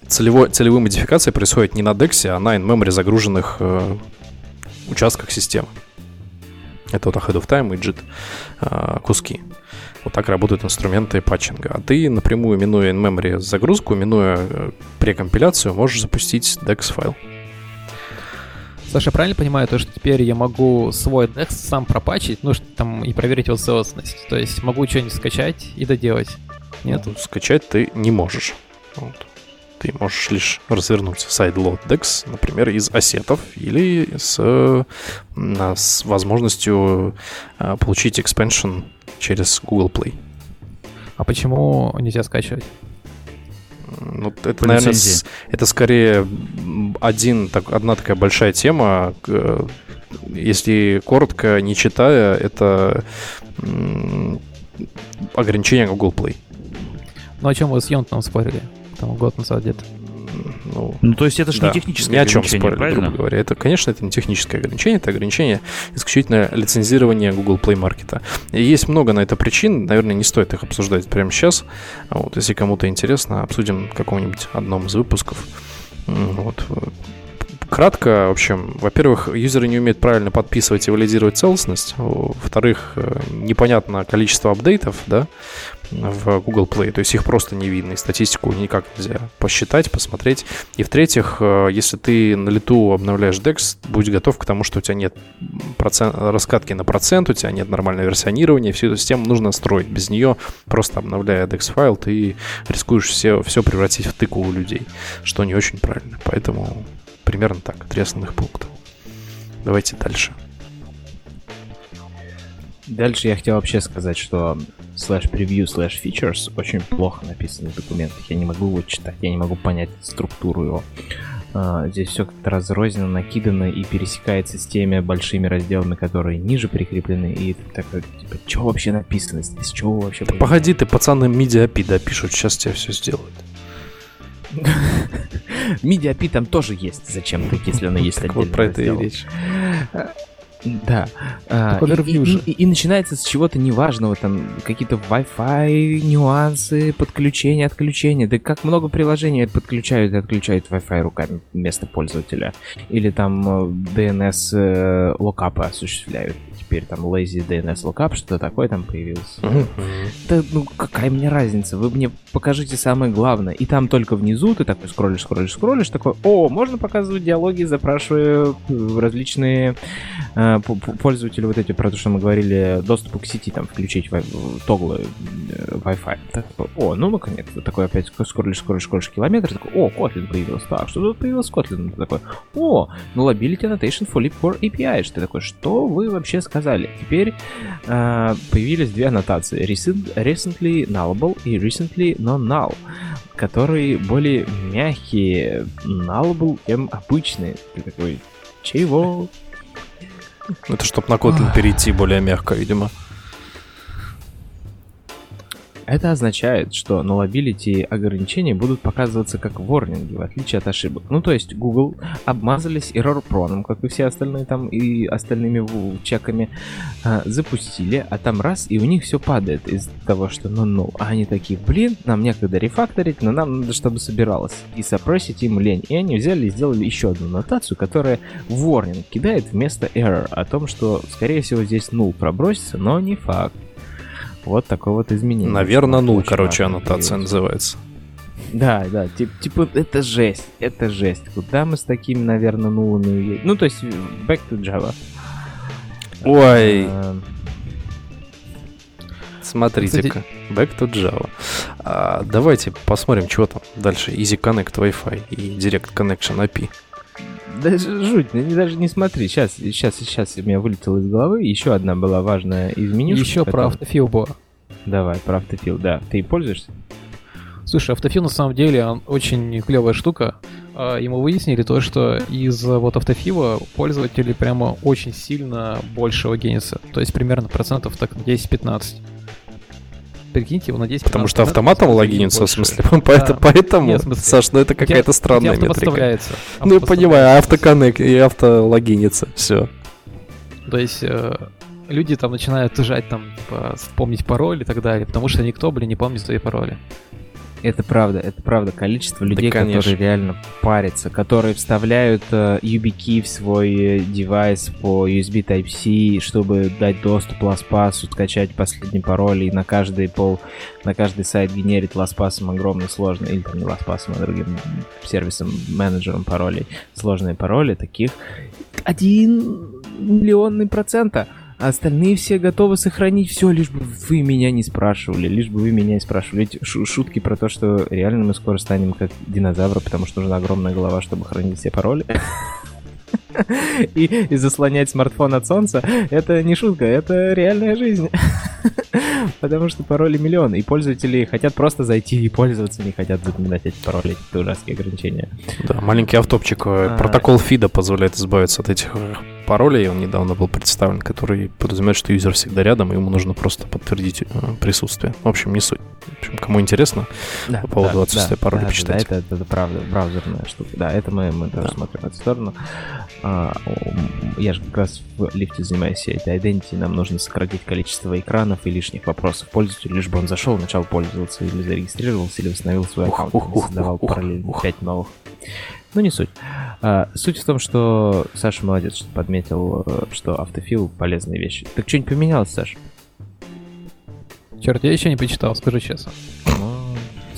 целевой, целевые модификации происходят не на DEX, а на in-memory загруженных участках системы. Это вот ahead of time и JIT э, куски. Вот так работают инструменты патчинга. А ты напрямую, минуя in-memory загрузку, минуя э, прекомпиляцию, можешь запустить DEX файл. Саша, я правильно понимаю, то, что теперь я могу свой DEX сам пропачить, ну, там и проверить его целостность? То есть могу что-нибудь скачать и доделать? Нет? Ну, скачать ты не можешь. Вот. Ты можешь лишь развернуть сайдлот DEX, например, из ассетов или с, с возможностью а, получить expansion через Google Play. А почему нельзя скачивать? Ну, это, По наверное, с, это скорее один, так, одна такая большая тема. Если коротко, не читая, это ограничение Google Play. Ну, о чем вы с Йонтом спорили? Там год назад где-то. Ну, ну, то есть это же да, не техническое ни о чем спорили, правильно? грубо говоря. Это, конечно, это не техническое ограничение, это ограничение исключительно лицензирования Google Play Market. И есть много на это причин, наверное, не стоит их обсуждать прямо сейчас. Вот, если кому-то интересно, обсудим в каком-нибудь одном из выпусков. Вот. Кратко, в общем, во-первых, юзеры не умеют правильно подписывать и валидировать целостность. Во-вторых, э, непонятно количество апдейтов, да, в Google Play. То есть их просто не видно, и статистику никак нельзя посчитать, посмотреть. И в-третьих, э, если ты на лету обновляешь DEX, будь готов к тому, что у тебя нет процент, раскатки на процент, у тебя нет нормального версионирования, всю эту систему нужно строить. Без нее, просто обновляя DEX-файл, ты рискуешь все, все превратить в тыку у людей, что не очень правильно. Поэтому примерно так, три основных пункта. Давайте дальше. Дальше я хотел вообще сказать, что slash preview slash features очень плохо написано в документах. Я не могу его читать, я не могу понять структуру его. Uh, здесь все как-то разрозненно, накидано и пересекается с теми большими разделами, которые ниже прикреплены. И так, типа, что вообще написано здесь? Чего вообще? Да погоди, ты пацаны MIDI API допишут, сейчас тебе все сделают. [laughs] MIDI API там тоже есть зачем-то, если оно [laughs] есть отдельно. Вот про это и речь. Да. А, и, и, и, и начинается с чего-то неважного, там какие-то Wi-Fi нюансы, подключение, отключение. Да как много приложений подключают и отключают Wi-Fi руками вместо пользователя. Или там DNS э, локапы осуществляют теперь там Lazy DNS Lookup, что-то такое там появилось. Mm-hmm. Да, ну какая мне разница? Вы мне покажите самое главное. И там только внизу ты такой скроллишь, скроллишь, скроллишь, такой, о, можно показывать диалоги, запрашивая э, различные э, пользователи вот эти, про то, что мы говорили, доступ к сети, там, включить тоглы э, Wi-Fi. Так, о, ну, наконец-то. Такой опять скроллишь, скроллишь, скроллишь километр, такой, о, Kotlin появился. Так, что тут появился Kotlin? Такой, о, nullability annotation for lib for API. Что такой, что вы вообще сказали? Сказали. Теперь э, появились две аннотации. Recent, recently nullable и recently non-null, которые более мягкие nullable, чем обычные. Ты такой, чего? Это чтобы на Kotlin перейти более мягко, видимо. Это означает, что nullability ограничения будут показываться как ворнинги, в отличие от ошибок. Ну, то есть Google обмазались error prone, как и все остальные там и остальными чеками, а, запустили, а там раз, и у них все падает из того, что ну-ну. А они такие, блин, нам некогда рефакторить, но нам надо, чтобы собиралось. И запросить им лень. И они взяли и сделали еще одну нотацию, которая warning кидает вместо error о том, что, скорее всего, здесь null пробросится, но не факт. Вот такое вот изменение. Наверное, нул, короче, аннотация называется. Да, да, тип, типа, это жесть, это жесть. Куда мы с такими, наверное, нулами... Ну, то есть, back to Java. Ой. А... Смотрите-ка, back to Java. А, давайте посмотрим, что там дальше. Easy Connect Wi-Fi и Direct Connection API. Даже жуть, не, даже не смотри. Сейчас, сейчас, сейчас у меня вылетело из головы. Еще одна была важная из меню. Еще про автофил было. Давай, про автофил, да. Ты пользуешься? Слушай, автофил на самом деле он очень клевая штука. А, и мы выяснили то, что из вот автофила пользователи прямо очень сильно больше логинятся. То есть примерно процентов так 10-15 прикиньте, его на 10 Потому что автоматом логинится, в смысле, [laughs] поэтому, поэтому Саш, ну это какая-то странная метрика. Ну, я понимаю, автоконнект и автологинится, все. То есть э, люди там начинают жать там, типа, вспомнить пароль и так далее, потому что никто, блин, не помнит свои пароли. Это правда, это правда. Количество людей, да, которые реально парятся, которые вставляют uh, YubiKey в свой девайс по USB Type-C, чтобы дать доступ LastPass, скачать последний пароль и на каждый пол, на каждый сайт генерить LastPass огромно сложно, или там не LastPass, а другим сервисом, менеджером паролей, сложные пароли, таких один миллионный процента. А остальные все готовы сохранить все, лишь бы вы меня не спрашивали, лишь бы вы меня не спрашивали. Эти шутки про то, что реально мы скоро станем как динозавры, потому что нужна огромная голова, чтобы хранить все пароли. [laughs] И, и заслонять смартфон от солнца, это не шутка, это реальная жизнь. [laughs] [laughs] Потому что пароли миллион, и пользователи хотят просто зайти и пользоваться, не хотят запоминать эти пароли, эти ужасные ограничения. Да, маленький автопчик. А... Протокол фида позволяет избавиться от этих э, паролей, он недавно был представлен, который подразумевает, что юзер всегда рядом, и ему нужно просто подтвердить э, присутствие. В общем, не суть. В общем, кому интересно, да, по поводу да, отсутствия да, пароля да, почитайте. Да, это, это, правда, браузерная штука. Да, это мы, мы тоже да. смотрим в эту сторону. А, я же как раз в лифте занимаюсь этой identity, нам нужно сократить количество экранов и лишних вопросов пользователю, лишь бы он зашел, начал пользоваться или зарегистрировался, или установил свой аккаунт, ух, ух, создавал ух, параллельно ух. 5 новых. Ну, не суть. А, суть в том, что Саша молодец, что подметил, э, что автофил полезная вещь. Так что-нибудь поменялось, Саша? Черт, я еще не почитал, скажу честно. Ну,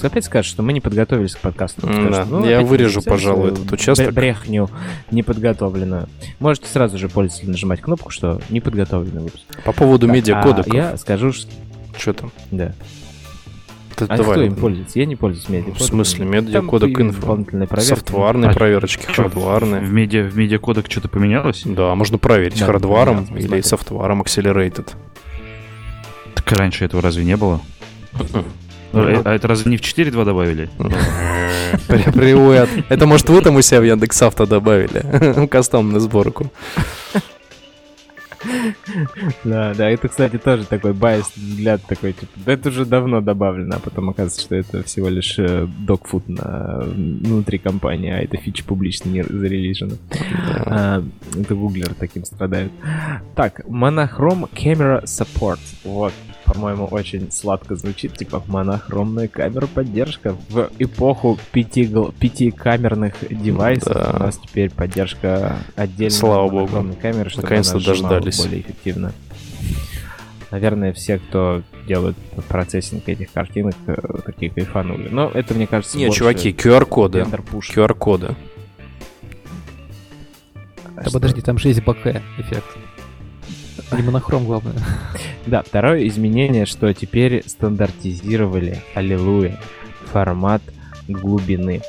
опять скажешь, что мы не подготовились к подкасту. Да, ну, я вырежу, пожалуй, этот участок. Брехню неподготовленную. Можете сразу же пользователь нажимать кнопку, что неподготовленный выпуск. По поводу медиакодеков. А я скажу, что... Что там? Да. Ты, а давай. кто им пользуется? Я не пользуюсь медиакодом. В смысле? Медиакодек инфо. Дополнительные проверки. Софтварные а, проверочки, хардварные. В, медиа, в медиакодек что-то поменялось? Да, можно проверить да, хардваром или смотреть. софтваром accelerated. Так раньше этого разве не было? [laughs] А, а это разве не в 4.2 добавили? [laughs] Привет. Это может вы там у себя в Яндекс.Авто добавили? [laughs] Кастомную сборку. Да, да, это, кстати, тоже такой байс взгляд такой, типа, да это уже давно добавлено, а потом оказывается, что это всего лишь докфуд на, внутри компании, а это фича публично не зарелижена. А, это гуглер таким страдает. Так, Monochrome Camera Support. Вот, по-моему, очень сладко звучит, типа монохромная камера поддержка. В эпоху пяти, пятикамерных девайсов да. у нас теперь поддержка отдельной Слава богу. камеры, чтобы Наконец-то она дождались. более эффективно. Наверное, все, кто делают процессинг этих картинок, э, такие кайфанули. Но это, мне кажется, Не, чуваки, QR-коды. QR-коды. Да подожди, там же есть бокэ эффект. Не монохром, главное. Да, второе изменение, что теперь стандартизировали, аллилуйя, формат глубины.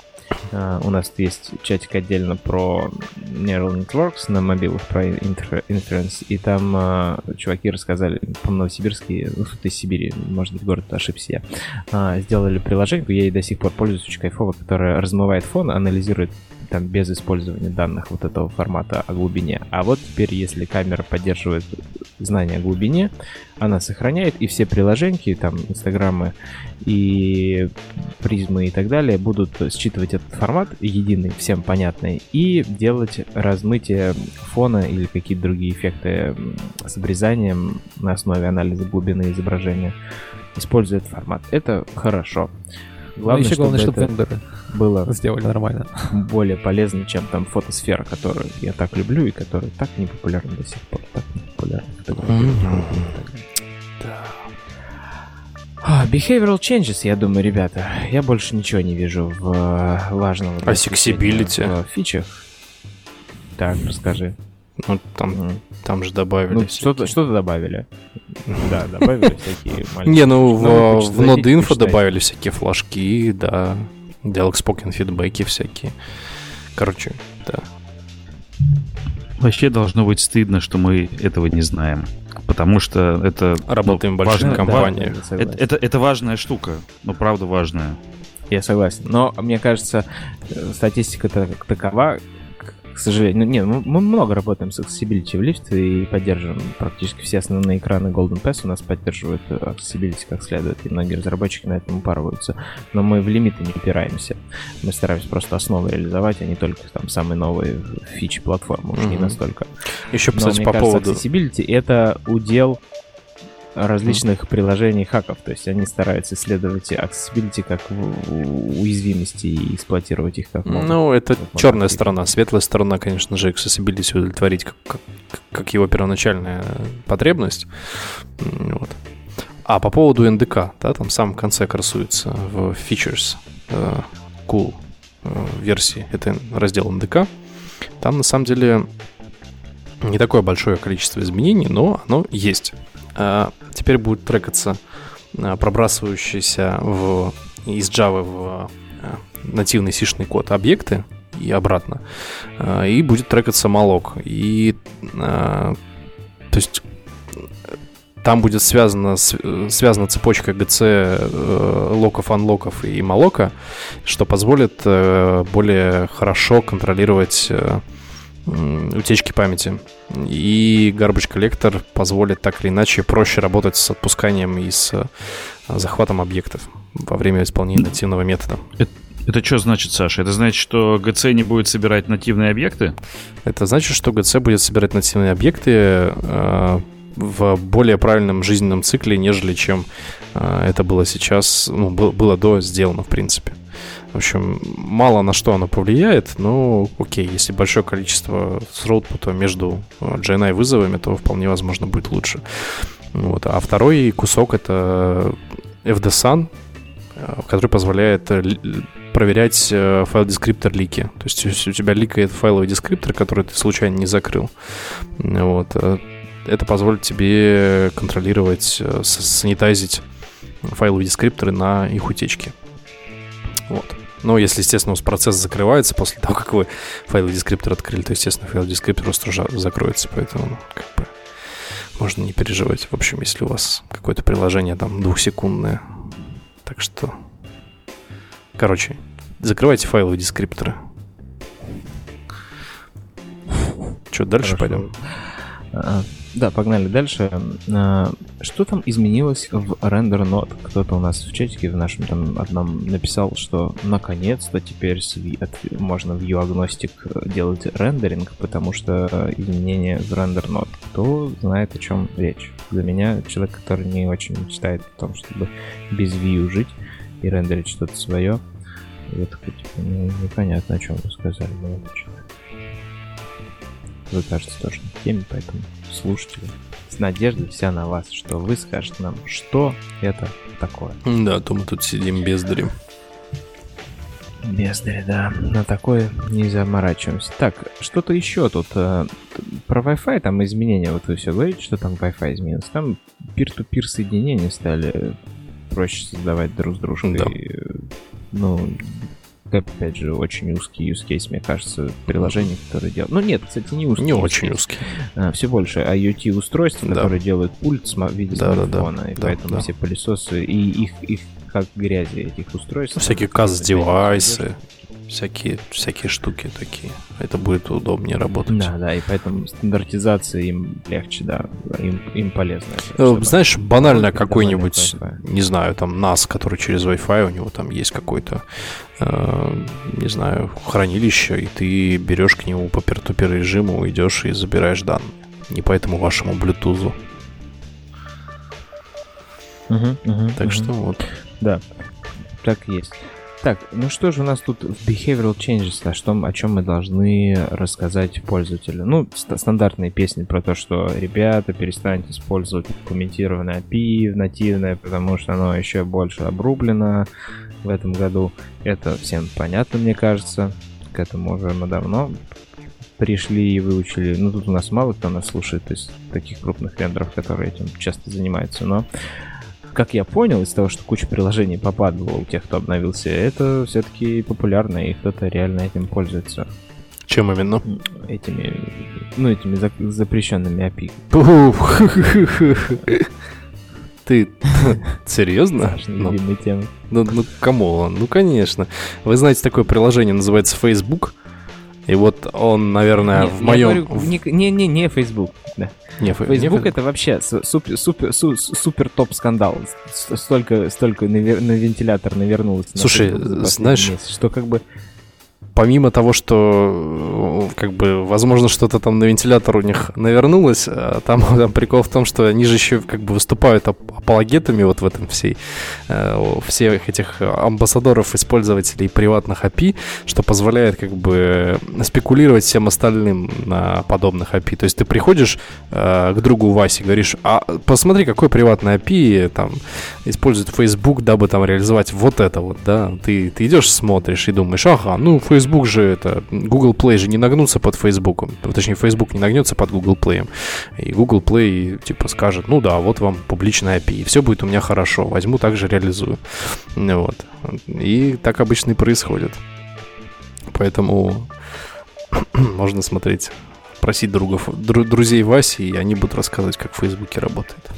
Uh, у нас есть чатик отдельно про Neural Networks на мобилах, про Inference, и там uh, чуваки рассказали по-новосибирски, ну, тут из Сибири, может быть, город ошибся я, uh, сделали приложение, я ей до сих пор пользуюсь, очень кайфово, которое размывает фон, анализирует там без использования данных вот этого формата о глубине. А вот теперь, если камера поддерживает знание о глубине, она сохраняет, и все приложения, там, инстаграмы и призмы и так далее, будут считывать этот формат единый, всем понятный, и делать размытие фона или какие-то другие эффекты с обрезанием на основе анализа глубины изображения, используя этот формат. Это хорошо. Главное, Но еще главное, чтобы, чтобы вендоры было сделали нормально. Более полезно, чем там фотосфера, которую я так люблю и которая так не популярна до сих пор. Так не популярна. Да. Behavioral changes, я думаю, ребята. Я больше ничего не вижу в э, важного. Accessibility. В фичах. Так, расскажи. Ну, там, mm. там же добавили. Ну, что-то, что-то добавили. Да, добавили всякие [laughs] маленькие. Не, ну, в, в Node.info добавили всякие флажки, да. Dialog Spoken фидбэки всякие. Короче, да. Вообще должно быть стыдно, что мы этого не знаем. Потому что это... Работаем ну, в больших компаниях. Да, это, это, это важная штука. Ну, правда важная. Я согласен. Но мне кажется, э, статистика такова, к сожалению. Ну, не, мы, мы много работаем с Accessibility в лифте и поддерживаем практически все основные экраны Golden Pass у нас поддерживают Accessibility как следует, и многие разработчики на этом упарываются. Но мы в лимиты не упираемся. Мы стараемся просто основы реализовать, а не только там самые новые фичи платформы, уж mm-hmm. не настолько. Еще, кстати, Но, мне по кажется, поводу... Accessibility — это удел различных mm. приложений хаков. То есть они стараются исследовать accessibility как уязвимости и эксплуатировать их как могут. Ну, это как черная сторона. Светлая сторона, конечно же, accessibility удовлетворить как, как, как его первоначальная потребность. Вот. А по поводу NDK, да, там в самом конце красуется в features uh, cool uh, версии, это раздел NDK. Там на самом деле не такое большое количество изменений, но оно есть. А, теперь будет трекаться а, пробрасывающиеся в, из Java в а, нативный сишный код объекты и обратно. И будет трекаться малок. И то есть там будет связана, связана цепочка GC э, локов, анлоков и малока, что позволит э, более хорошо контролировать э, утечки памяти. И Garbage Collector позволит так или иначе проще работать с отпусканием и с э, захватом объектов во время исполнения нативного метода. Это, это что значит, Саша? Это значит, что GC не будет собирать нативные объекты? Это значит, что GC будет собирать нативные объекты э, в более правильном жизненном цикле, нежели чем э, это было сейчас, ну, было до сделано, в принципе. В общем, мало на что оно повлияет, но окей, если большое количество сроутпута между GNI вызовами, то вполне возможно будет лучше. Вот. А второй кусок это FDSAN, э, который позволяет э, проверять э, file descriptor leak и. То есть у тебя leak ает файловый дескриптор, который ты случайно не закрыл, вот, это позволит тебе контролировать, sanitize ить файловые дескрипторы на их утечке. Вот. Но если, естественно, у вас процесс закрывается после того, как вы файловый дескриптор открыли, то, естественно, файловый дескриптор просто уже закроется, поэтому ну, как бы можно не переживать. В общем, если у вас какое-то приложение там двухсекундное. Так что, короче, закрывайте файловые дескрипторы. Что, дальше Хорошо. пойдем? Да, погнали дальше. А, что там изменилось в RenderNode? Кто-то у нас в чатике в нашем там одном написал, что наконец-то теперь можно в ViewAgnostic делать рендеринг, потому что изменения в RenderNode. Кто знает, о чем речь? Для меня, человек, который не очень мечтает о том, чтобы без Vue жить и рендерить что-то свое, я такой, типа, непонятно, о чем вы сказали, молодой человек. Вы, кажется, тоже на теме, поэтому слушатели с надеждой вся на вас, что вы скажете нам, что это такое. Да, то мы тут сидим бездари. Бездари, да. На такое не заморачиваемся. Так, что-то еще тут. Э, про Wi-Fi там изменения. Вот вы все говорите, что там Wi-Fi изменился. Там пир-ту-пир соединения стали проще создавать друг с дружкой. Да. Ну, опять же, очень узкий use case, мне кажется, приложений, которые делают. Ну нет, кстати, не узкий. Не очень узкий. А, все больше IoT устройств, да. которые делают пульт в виде да, смартфона, да, да. и да, поэтому да. все пылесосы и их, их как грязи этих устройств. Всякие каз-девайсы всякие, всякие штуки такие. Это будет удобнее работать. Да, да, и поэтому стандартизация им легче, да, им, им полезно. Это, Знаешь, банально какой-нибудь, не знаю, там NAS, который через Wi-Fi, у него там есть какой-то, э, не знаю, хранилище, и ты берешь к нему по пер режиму, идешь и забираешь данные. Не по этому вашему Bluetooth. Угу, угу, так угу. что вот. Да, так есть. Так, ну что же у нас тут в Behavioral Changes, а что, о чем мы должны рассказать пользователю? Ну, ст- стандартные песни про то, что ребята, перестаньте использовать комментированное API нативное, потому что оно еще больше обрублено в этом году. Это всем понятно, мне кажется. К этому уже мы давно пришли и выучили. Ну, тут у нас мало кто нас слушает из таких крупных вендоров, которые этим часто занимаются, но как я понял из того, что куча приложений попадала у тех, кто обновился, это все-таки популярно, и кто-то реально этим пользуется. Чем именно? Этими, ну, этими за- запрещенными API. [laughs] Ты серьезно? Ну, тема. Ну, ну, кому? Ну, конечно. Вы знаете, такое приложение называется Facebook. И вот он, наверное, Нет, в моем... Не, не, не Facebook, да. Не, Facebook не это вообще супер, супер, супер топ скандал. Столько, столько на, на вентилятор навернулось. Слушай, на знаешь, месяц, что как бы помимо того, что как бы, возможно, что-то там на вентилятор у них навернулось, а там, [laughs] там прикол в том, что они же еще как бы выступают апологетами вот в этом всей, э, всех этих амбассадоров, использователей приватных API, что позволяет как бы спекулировать всем остальным на подобных API. То есть ты приходишь э, к другу Васе, говоришь, а посмотри, какой приватный API там использует Facebook, дабы там реализовать вот это вот, да. Ты, ты идешь, смотришь и думаешь, ага, ну Facebook Facebook же это, Google Play же не нагнутся под Facebook, точнее, Facebook не нагнется под Google Play. И Google Play типа скажет, ну да, вот вам публичная API, все будет у меня хорошо, возьму, также реализую. Вот. И так обычно и происходит. Поэтому [clears throat] можно смотреть, просить другов, друзей Васи, и они будут рассказывать, как в Фейсбуке работает.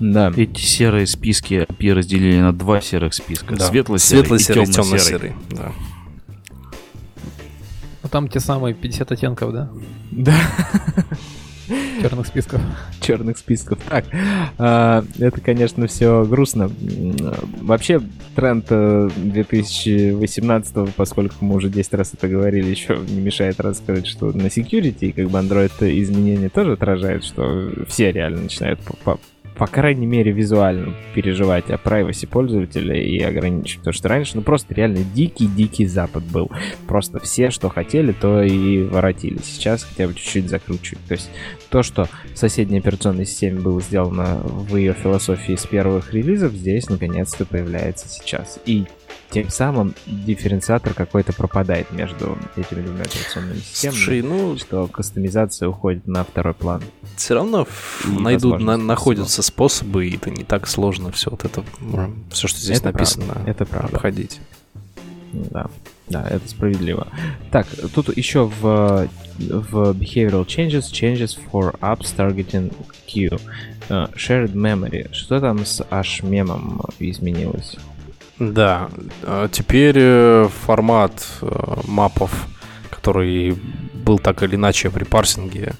Да. Эти серые списки API разделили на два серых списка. Да. Светло-серый, Светло-серый и темно-серый. Да. Ну там те самые 50 оттенков, да? Да. Черных списков. Черных списков. Так, э, это, конечно, все грустно. Вообще, тренд 2018, поскольку мы уже 10 раз это говорили, еще не мешает рассказать, что на security, как бы Android изменения тоже отражает, что все реально начинают по крайней мере, визуально переживать о privacy пользователя и ограничить. Потому что раньше, ну, просто реально дикий-дикий запад был. Просто все, что хотели, то и воротили. Сейчас хотя бы чуть-чуть закручивают. То есть то, что в соседней операционной системе было сделано в ее философии с первых релизов, здесь наконец-то появляется сейчас. И тем самым дифференциатор какой-то пропадает между этими двумя операционными системами, Слушай, ну... что кастомизация уходит на второй план. Все равно и найдут, на, находятся способы, и это не так сложно все вот это, все, что здесь это написано, правда. это правда. обходить. Да, да, это справедливо. Так, тут еще в, в Behavioral Changes, Changes for Apps Targeting Queue. Uh, shared Memory. Что там с HMEM изменилось? Да, а теперь э, формат э, мапов, который был так или иначе при парсинге.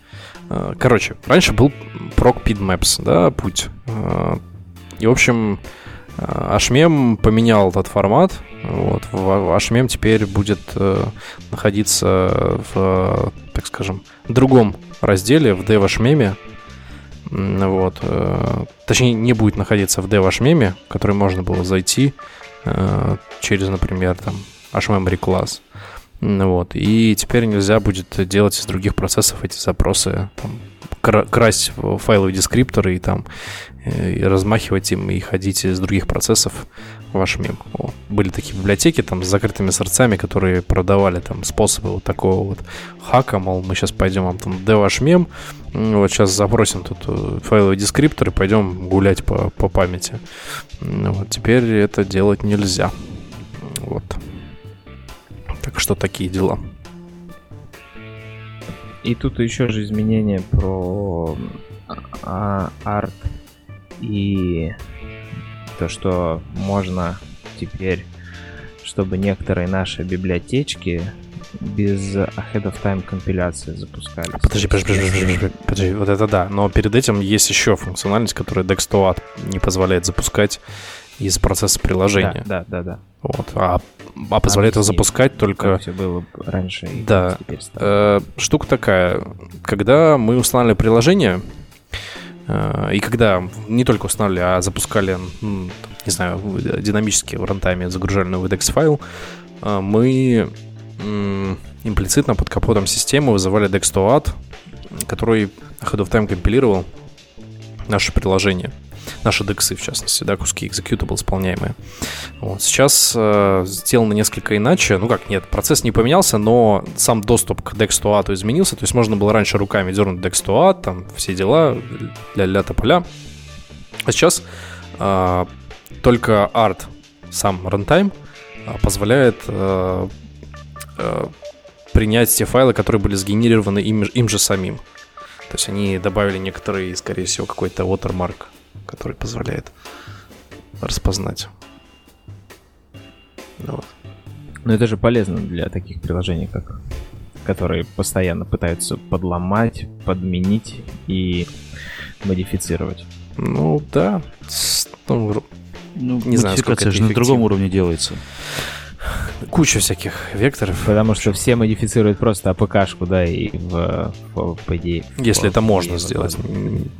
Э, короче, раньше был proc PID да, путь. И, в общем, HMEM поменял этот формат. Вот. HMEM теперь будет находиться в, так скажем, другом разделе, в Dev HMEM. Вот. Точнее, не будет находиться в Dev HMEM, в который можно было зайти через, например, там, HMemory класс. Вот. И теперь нельзя будет делать из других процессов эти запросы, там, красть файловые дескрипторы и там э, размахивать им и ходить из других процессов в ваш мем. Вот. Были такие библиотеки там с закрытыми сердцами, которые продавали там способы вот такого вот хака, мол, мы сейчас пойдем вам там d ваш мем, вот сейчас запросим тут э, файловый дескриптор и пойдем гулять по, по памяти. Вот теперь это делать нельзя. Вот. Так что такие дела. И тут еще же изменения про а, арт и то, что можно теперь, чтобы некоторые наши библиотечки без ahead of time компиляции запускались. Подожди, подожди, подожди, подожди, подожди, вот это да. Но перед этим есть еще функциональность, которая Dex2 не позволяет запускать из процесса приложения. Да, да, да. да. Вот. А, а позволяет его запускать только... Все было раньше. Да. Э, штука такая. Когда мы устанавливали приложение, и когда не только устанавливали, а запускали, не знаю, динамически в рантайме загружали новый DEX файл, э, мы э, имплицитно под капотом системы вызывали dex2add, который of time компилировал наше приложение наши дексы, в частности, да, куски executable исполняемые. Вот. Сейчас э, сделано несколько иначе. Ну как, нет, процесс не поменялся, но сам доступ к dex to add изменился. То есть можно было раньше руками дернуть dex to add, там все дела, ля-ля тополя. А сейчас э, только art, сам runtime, э, позволяет э, э, принять те файлы, которые были сгенерированы им, им же самим. То есть они добавили некоторые, скорее всего, какой-то watermark который позволяет распознать. Вот. Но это же полезно для таких приложений, как которые постоянно пытаются подломать, подменить и модифицировать. Ну да. Ну, ну не знаю, сколько это на другом уровне делается куча всяких векторов. Потому что все модифицируют просто АПКшку, да, и в, в, по идее... Если это можно сделать.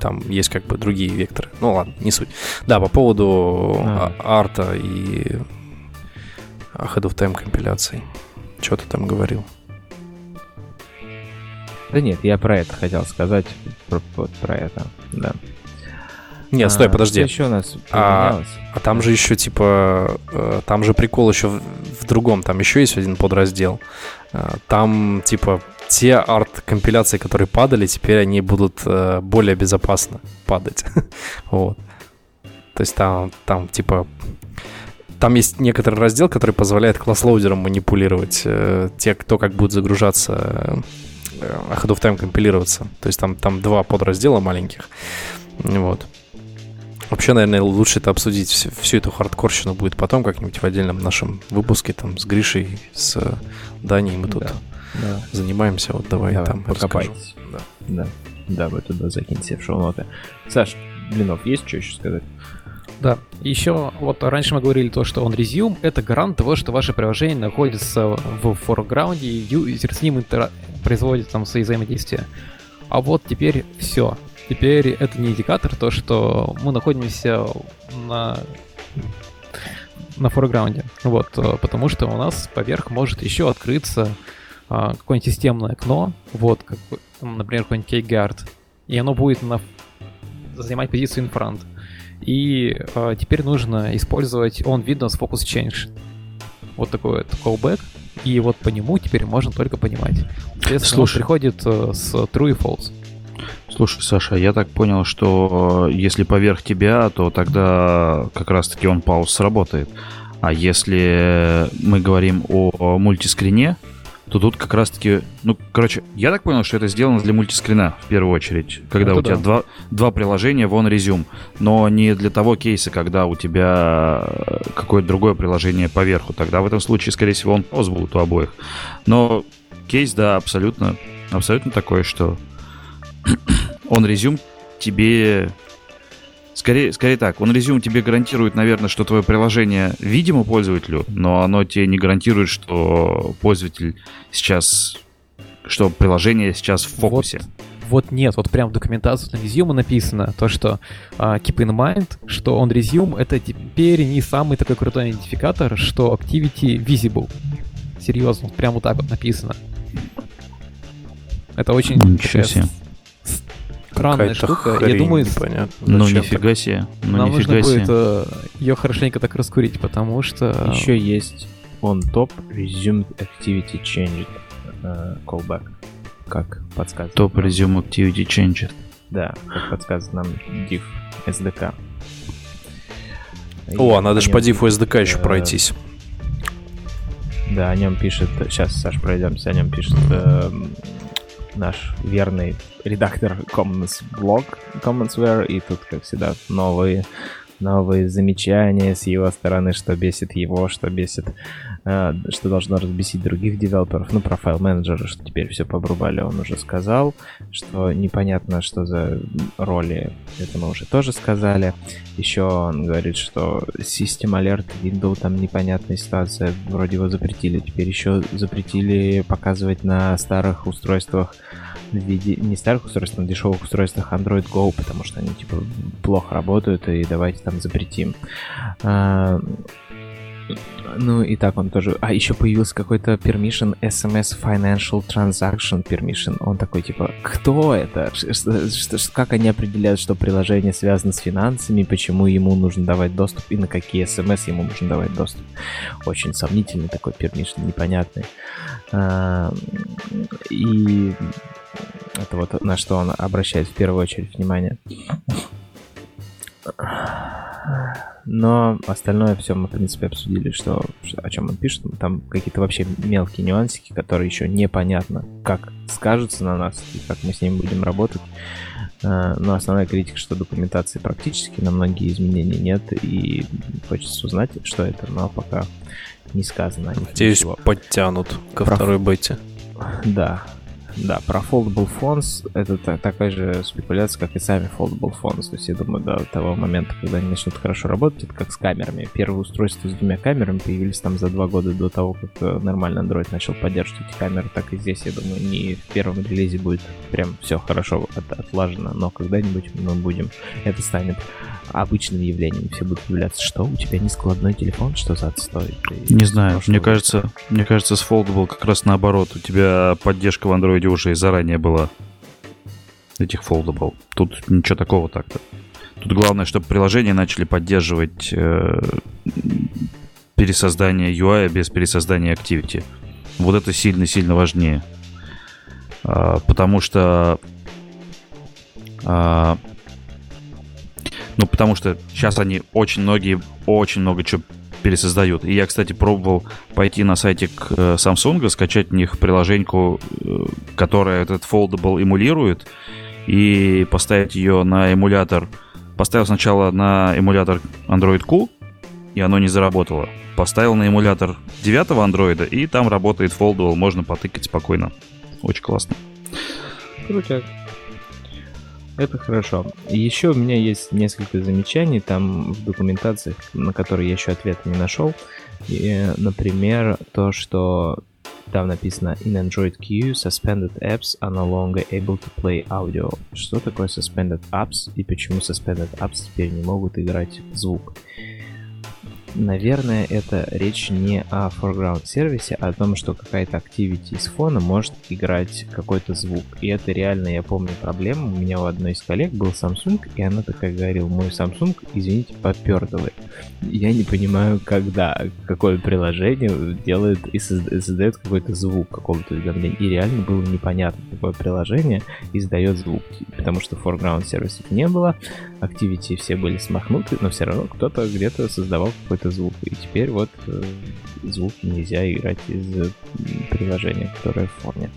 Там есть как бы другие векторы. Ну ладно, не суть. Да, по поводу а. а арта и Ahead of Time компиляций. Что ты там говорил? Да нет, я про это хотел сказать. Про, про, про это, да. Нет, стой, а, подожди. Что еще у нас а, а там же еще, типа, э, там же прикол еще в, в другом. Там еще есть один подраздел. Э, там, типа, те арт-компиляции, которые падали, теперь они будут э, более безопасно падать. [laughs] вот. То есть там, там, типа, там есть некоторый раздел, который позволяет класс-лоудерам манипулировать э, те, кто как будет загружаться, э, Ahead of Time компилироваться. То есть там, там два подраздела маленьких. Вот. Вообще, наверное, лучше это обсудить всю, всю эту хардкорщину будет потом как-нибудь в отдельном нашем выпуске там с Гришей, с э, Даней мы тут да, да. занимаемся. Вот давай, давай там покопайтесь. Да. да. Да, вы туда закиньте в шоу-ноты. Саш, Блинов, есть что еще сказать? Да, еще вот раньше мы говорили то, что он resume это гарант того, что ваше приложение находится в форграунде, и юзер с ним интер... производит там свои взаимодействия. А вот теперь все. Теперь это не индикатор, то, что мы находимся на на форграунде. Вот, э, потому что у нас поверх может еще открыться а, какое-нибудь системное окно, вот, как, например, какой-нибудь keyguard, и оно будет на, занимать позицию in front. И а, теперь нужно использовать on Windows Focus Change. Вот такой вот callback, и вот по нему теперь можно только понимать. Соответственно, Слушай. он приходит э, с true и false. Слушай, Саша, я так понял, что если поверх тебя, то тогда как раз-таки он пауз сработает. А если мы говорим о мультискрине, то тут как раз-таки, ну, короче, я так понял, что это сделано для мультискрина в первую очередь, когда это у тебя да. два, два приложения вон резюм, но не для того кейса, когда у тебя какое-то другое приложение поверху. Тогда в этом случае, скорее всего, он пауз будет у обоих. Но кейс, да, абсолютно абсолютно такое, что он резюм тебе... Скорее, скорее так, он резюм тебе гарантирует, наверное, что твое приложение видимо пользователю, но оно тебе не гарантирует, что пользователь сейчас, что приложение сейчас в фокусе. Вот вот нет, вот прям в документации на Resume написано то, что uh, keep in mind, что он Resume это теперь не самый такой крутой идентификатор, что Activity Visible. Серьезно, прям вот так вот написано. Это очень Ничего себе. Странная штука. Я думаю, непонятно. Ну, нифига себе. Ну, нам нифига нужно себе. будет э, ее хорошенько так раскурить, потому что... Еще есть on top resumed activity changed э, callback. Как подсказывает. Топ нам- resume activity changes. Да, как подсказывает нам div SDK. И О, а надо же по дифу SDK еще э, пройтись. Да, о нем пишет, сейчас, Саш, пройдемся, о нем пишет эм, наш верный редактор Commons блог Commonsware, и тут, как всегда, новые, новые замечания с его стороны, что бесит его, что бесит, э, что должно разбесить других девелоперов. Ну, про файл менеджера, что теперь все побрубали, он уже сказал, что непонятно, что за роли, это мы уже тоже сказали. Еще он говорит, что System Alert Windows там непонятная ситуация, вроде его запретили, теперь еще запретили показывать на старых устройствах в виде, не старых устройств, но дешевых устройствах Android Go, потому что они типа плохо работают, и давайте там запретим. А, ну и так он тоже... А еще появился какой-то permission SMS Financial Transaction Permission. Он такой типа, кто это? Ш- ш- как они определяют, что приложение связано с финансами, почему ему нужно давать доступ и на какие SMS ему нужно давать доступ? Очень сомнительный такой permission, непонятный. А, И это вот на что он обращает в первую очередь внимание. Но остальное все мы, в принципе, обсудили, что, о чем он пишет. Там какие-то вообще мелкие нюансики, которые еще непонятно, как скажутся на нас и как мы с ними будем работать. А, Но основная критика, что документации практически на многие изменения нет, и хочется узнать, что это, но пока не сказано. Надеюсь, ничего. подтянут ко Прав- второй бете. Да, да, про foldable phones это та- такая же спекуляция, как и сами foldable phones. То есть я думаю, до того момента, когда они начнут хорошо работать, это как с камерами. Первые устройства с двумя камерами появились там за два года до того, как э, нормальный Android начал поддерживать эти камеры. Так и здесь, я думаю, не в первом релизе будет прям все хорошо от- отлажено, но когда-нибудь мы будем, это станет обычным явлением. Все будут удивляться, что у тебя не складной телефон, что за отстой? Не знаю, мне кажется, мне кажется, с Foldable как раз наоборот. У тебя поддержка в андроиде уже и заранее была. Этих Foldable. Тут ничего такого так-то. Тут главное, чтобы приложения начали поддерживать э, пересоздание UI без пересоздания Activity. Вот это сильно-сильно важнее. А, потому что... а, ну, потому что сейчас они очень многие, очень много чего пересоздают. И я, кстати, пробовал пойти на сайтик э, Samsung, скачать у них приложеньку, э, которая этот foldable эмулирует, и поставить ее на эмулятор. Поставил сначала на эмулятор Android Q, и оно не заработало. Поставил на эмулятор девятого андроида, и там работает foldable, можно потыкать спокойно. Очень классно. Крутяк. Это хорошо. Еще у меня есть несколько замечаний там в документациях, на которые я еще ответа не нашел. И, например, то, что там написано in Android Q suspended apps are no longer able to play audio. Что такое suspended apps и почему suspended apps теперь не могут играть звук? Наверное, это речь не о foreground сервисе, а о том, что какая-то activity из фона может играть какой-то звук. И это реально, я помню, проблема. У меня у одной из коллег был Samsung, и она такая говорила, мой Samsung, извините, попердывает. Я не понимаю, когда, какое приложение делает и созда- создает какой-то звук какого-то уведомления. И реально было непонятно, какое приложение издает звук. Потому что foreground сервисов не было, activity все были смахнуты, но все равно кто-то где-то создавал какой-то звук. И теперь вот э, звуки нельзя играть из э, приложения, которое в фоне.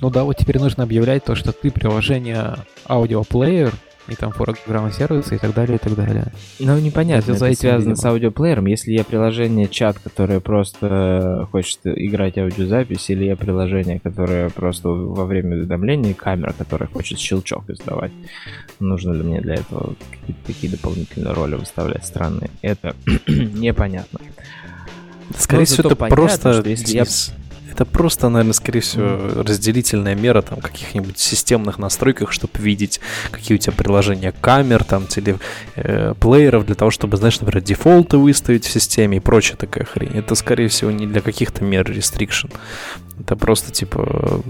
Ну да, вот теперь нужно объявлять то, что ты приложение аудиоплеер и там программы сервиса и так далее, и так далее. Ну, непонятно, это связано с аудиоплеером. Если я приложение чат, которое просто хочет играть аудиозапись, или я приложение, которое просто во время уведомления, камера, которая хочет щелчок издавать, нужно ли мне для этого какие-то такие дополнительные роли выставлять странные? Это [clears throat] непонятно. Скорее всего, это понятно, просто... Если я это просто, наверное, скорее всего, разделительная мера там каких-нибудь системных настройках, чтобы видеть, какие у тебя приложения камер, там, телеплееров, э, для того, чтобы, знаешь, например, дефолты выставить в системе и прочая такая хрень. Это, скорее всего, не для каких-то мер restriction. Это просто, типа,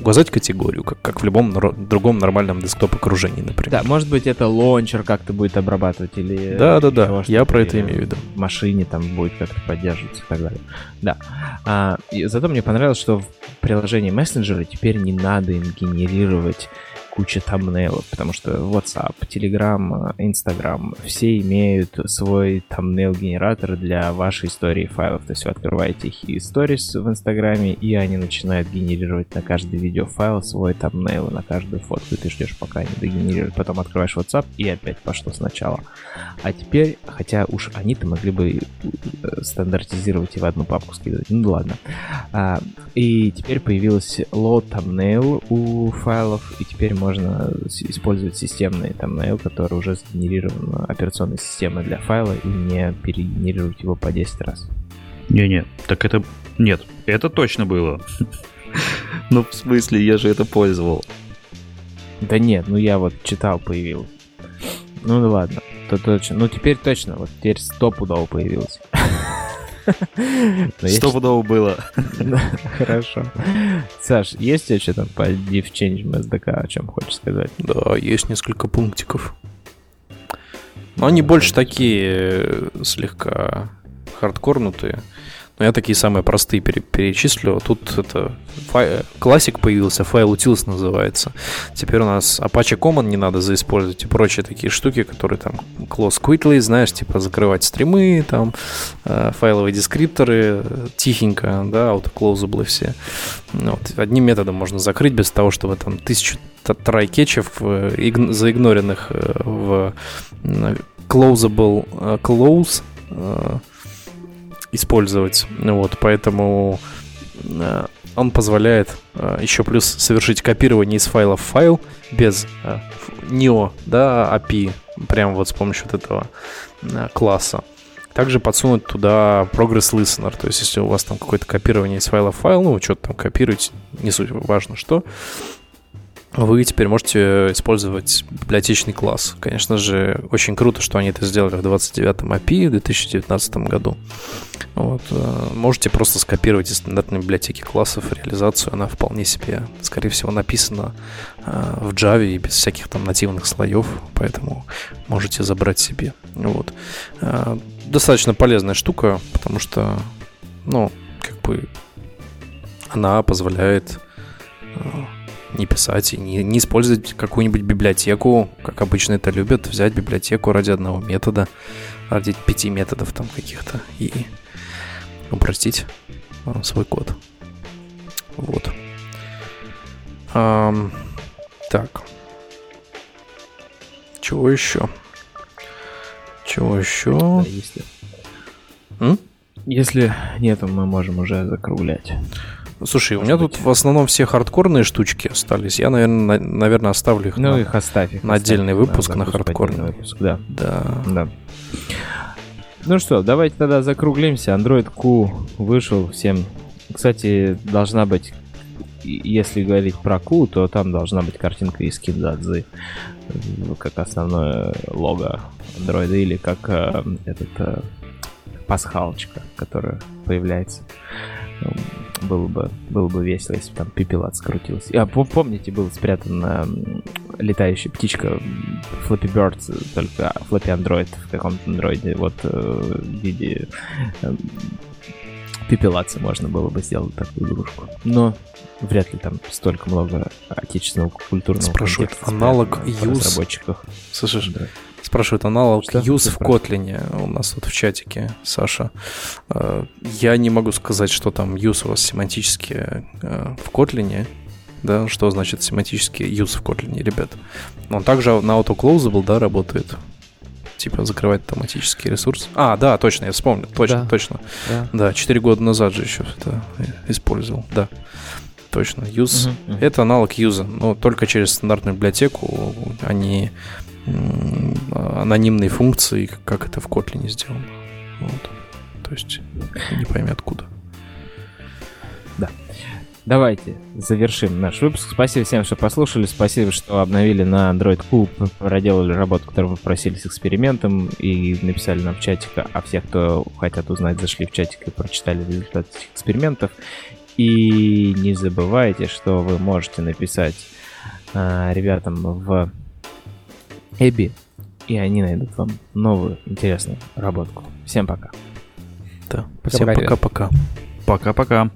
указать категорию, как, как в любом другом нормальном десктоп-окружении, например. Да, может быть, это лончер как-то будет обрабатывать или... Да-да-да, я про это имею в виду. В машине там будет как-то поддерживаться и так далее. Да. А, и зато мне понравилось, что в приложении мессенджера теперь не надо им генерировать куча thumbnail ов, потому что WhatsApp, Telegram, Instagram, все имеют свой thumbnail-генератор для вашей истории файлов. То есть вы открываете их и stories в Инстаграме, и они начинают генерировать на каждый видеофайл свой thumbnail, на каждую фотку, и ты ждешь, пока они догенерируют. Потом открываешь WhatsApp, и опять пошло сначала. А теперь, хотя уж они-то могли бы э, стандартизировать и в одну папку скидывать. Ну ладно. А, и теперь появился load thumbnail у файлов, и теперь можно использовать системный thumbnail, который уже сгенерирован операционной системой для файла, и не перегенерировать его по 10 раз. Не-не, так это... Нет, это точно было. Ну, в смысле, я же это пользовал. Да нет, ну я вот читал, появил. Ну ладно, то точно. Ну теперь точно, вот теперь стопудово появился. Стопудово было. Хорошо. Саш, есть что там по div change SDK, о чем хочешь сказать? Да, есть несколько пунктиков. Но они больше такие э, слегка хардкорнутые. Но я такие самые простые пере- перечислю. Тут это фай- классик появился, файл utils называется. Теперь у нас Apache Common не надо заиспользовать и прочие такие штуки, которые там close quickly, знаешь, типа закрывать стримы, там э, файловые дескрипторы, тихенько, да, autoclosable все. Вот. Одним методом можно закрыть без того, чтобы там тысячу трайкетчев э, игн- заигноренных э, в closable э, close э, использовать. Вот, поэтому э, он позволяет э, еще плюс совершить копирование из файла в файл без э, NEO, да, API, прямо вот с помощью вот этого класса. Также подсунуть туда Progress Listener, то есть если у вас там какое-то копирование из файла в файл, ну, вы что-то там копируете, не суть важно что, вы теперь можете использовать библиотечный класс. Конечно же, очень круто, что они это сделали в 29-м API в 2019 году. Вот. Э, можете просто скопировать из стандартной библиотеки классов реализацию. Она вполне себе, скорее всего, написана э, в Java и без всяких там нативных слоев, поэтому можете забрать себе. Вот. Э, достаточно полезная штука, потому что, ну, как бы она позволяет не писать и не, не использовать какую-нибудь библиотеку, как обычно это любят, взять библиотеку ради одного метода, ради пяти методов там каких-то и упростить а, свой код. Вот. Um, так. Чего еще? Чего еще? Да, если... М? Если нет, мы можем уже закруглять. Слушай, у меня быть. тут в основном все хардкорные штучки остались. Я, наверное, на, наверное оставлю их. Ну, на, их оставь. Их на оставь, отдельный выпуск, на, на хардкорный. Выпуск, да. Да. да. Ну что, давайте тогда закруглимся. Android Q вышел всем. Кстати, должна быть, если говорить про Q, то там должна быть картинка из Киндадзы как основное лого Android или как э, этот э, пасхалочка, которая появляется было бы, было бы весело, если бы там пепелат скрутился. А помните, был спрятан э, летающая птичка Flappy Bird, только Flappy Android в каком-то андроиде, вот э, в виде э, пепелации можно было бы сделать такую игрушку. Но вряд ли там столько много отечественного культурного Спрашивают, аналог use... разработчиках. Слышишь, Спрашивают аналог Что? use в Kotlin у нас вот в чатике, Саша. Э, я не могу сказать, что там use у вас семантически э, в Kotlin. да, что значит семантический use в Kotlin, ребят. Он также на AutoClosable, да, работает. Типа закрывать автоматический ресурс. А, да, точно, я вспомнил. Точно, да. точно. Да. да, 4 года назад же еще это использовал, да. Точно, use. Uh-huh, uh-huh. Это аналог use, но только через стандартную библиотеку, а не анонимные функции, как это в Kotlin сделано. Вот. То есть не пойми откуда. Да. Давайте завершим наш выпуск. Спасибо всем, что послушали. Спасибо, что обновили на Android Cube, проделали работу, которую вы просили с экспериментом и написали нам в чатик. А все, кто хотят узнать, зашли в чатик и прочитали результаты этих экспериментов. И не забывайте, что вы можете написать э, ребятам в Эбби, и они найдут вам новую интересную работку. Всем пока. Да. Всем пока-пока. Пока-пока.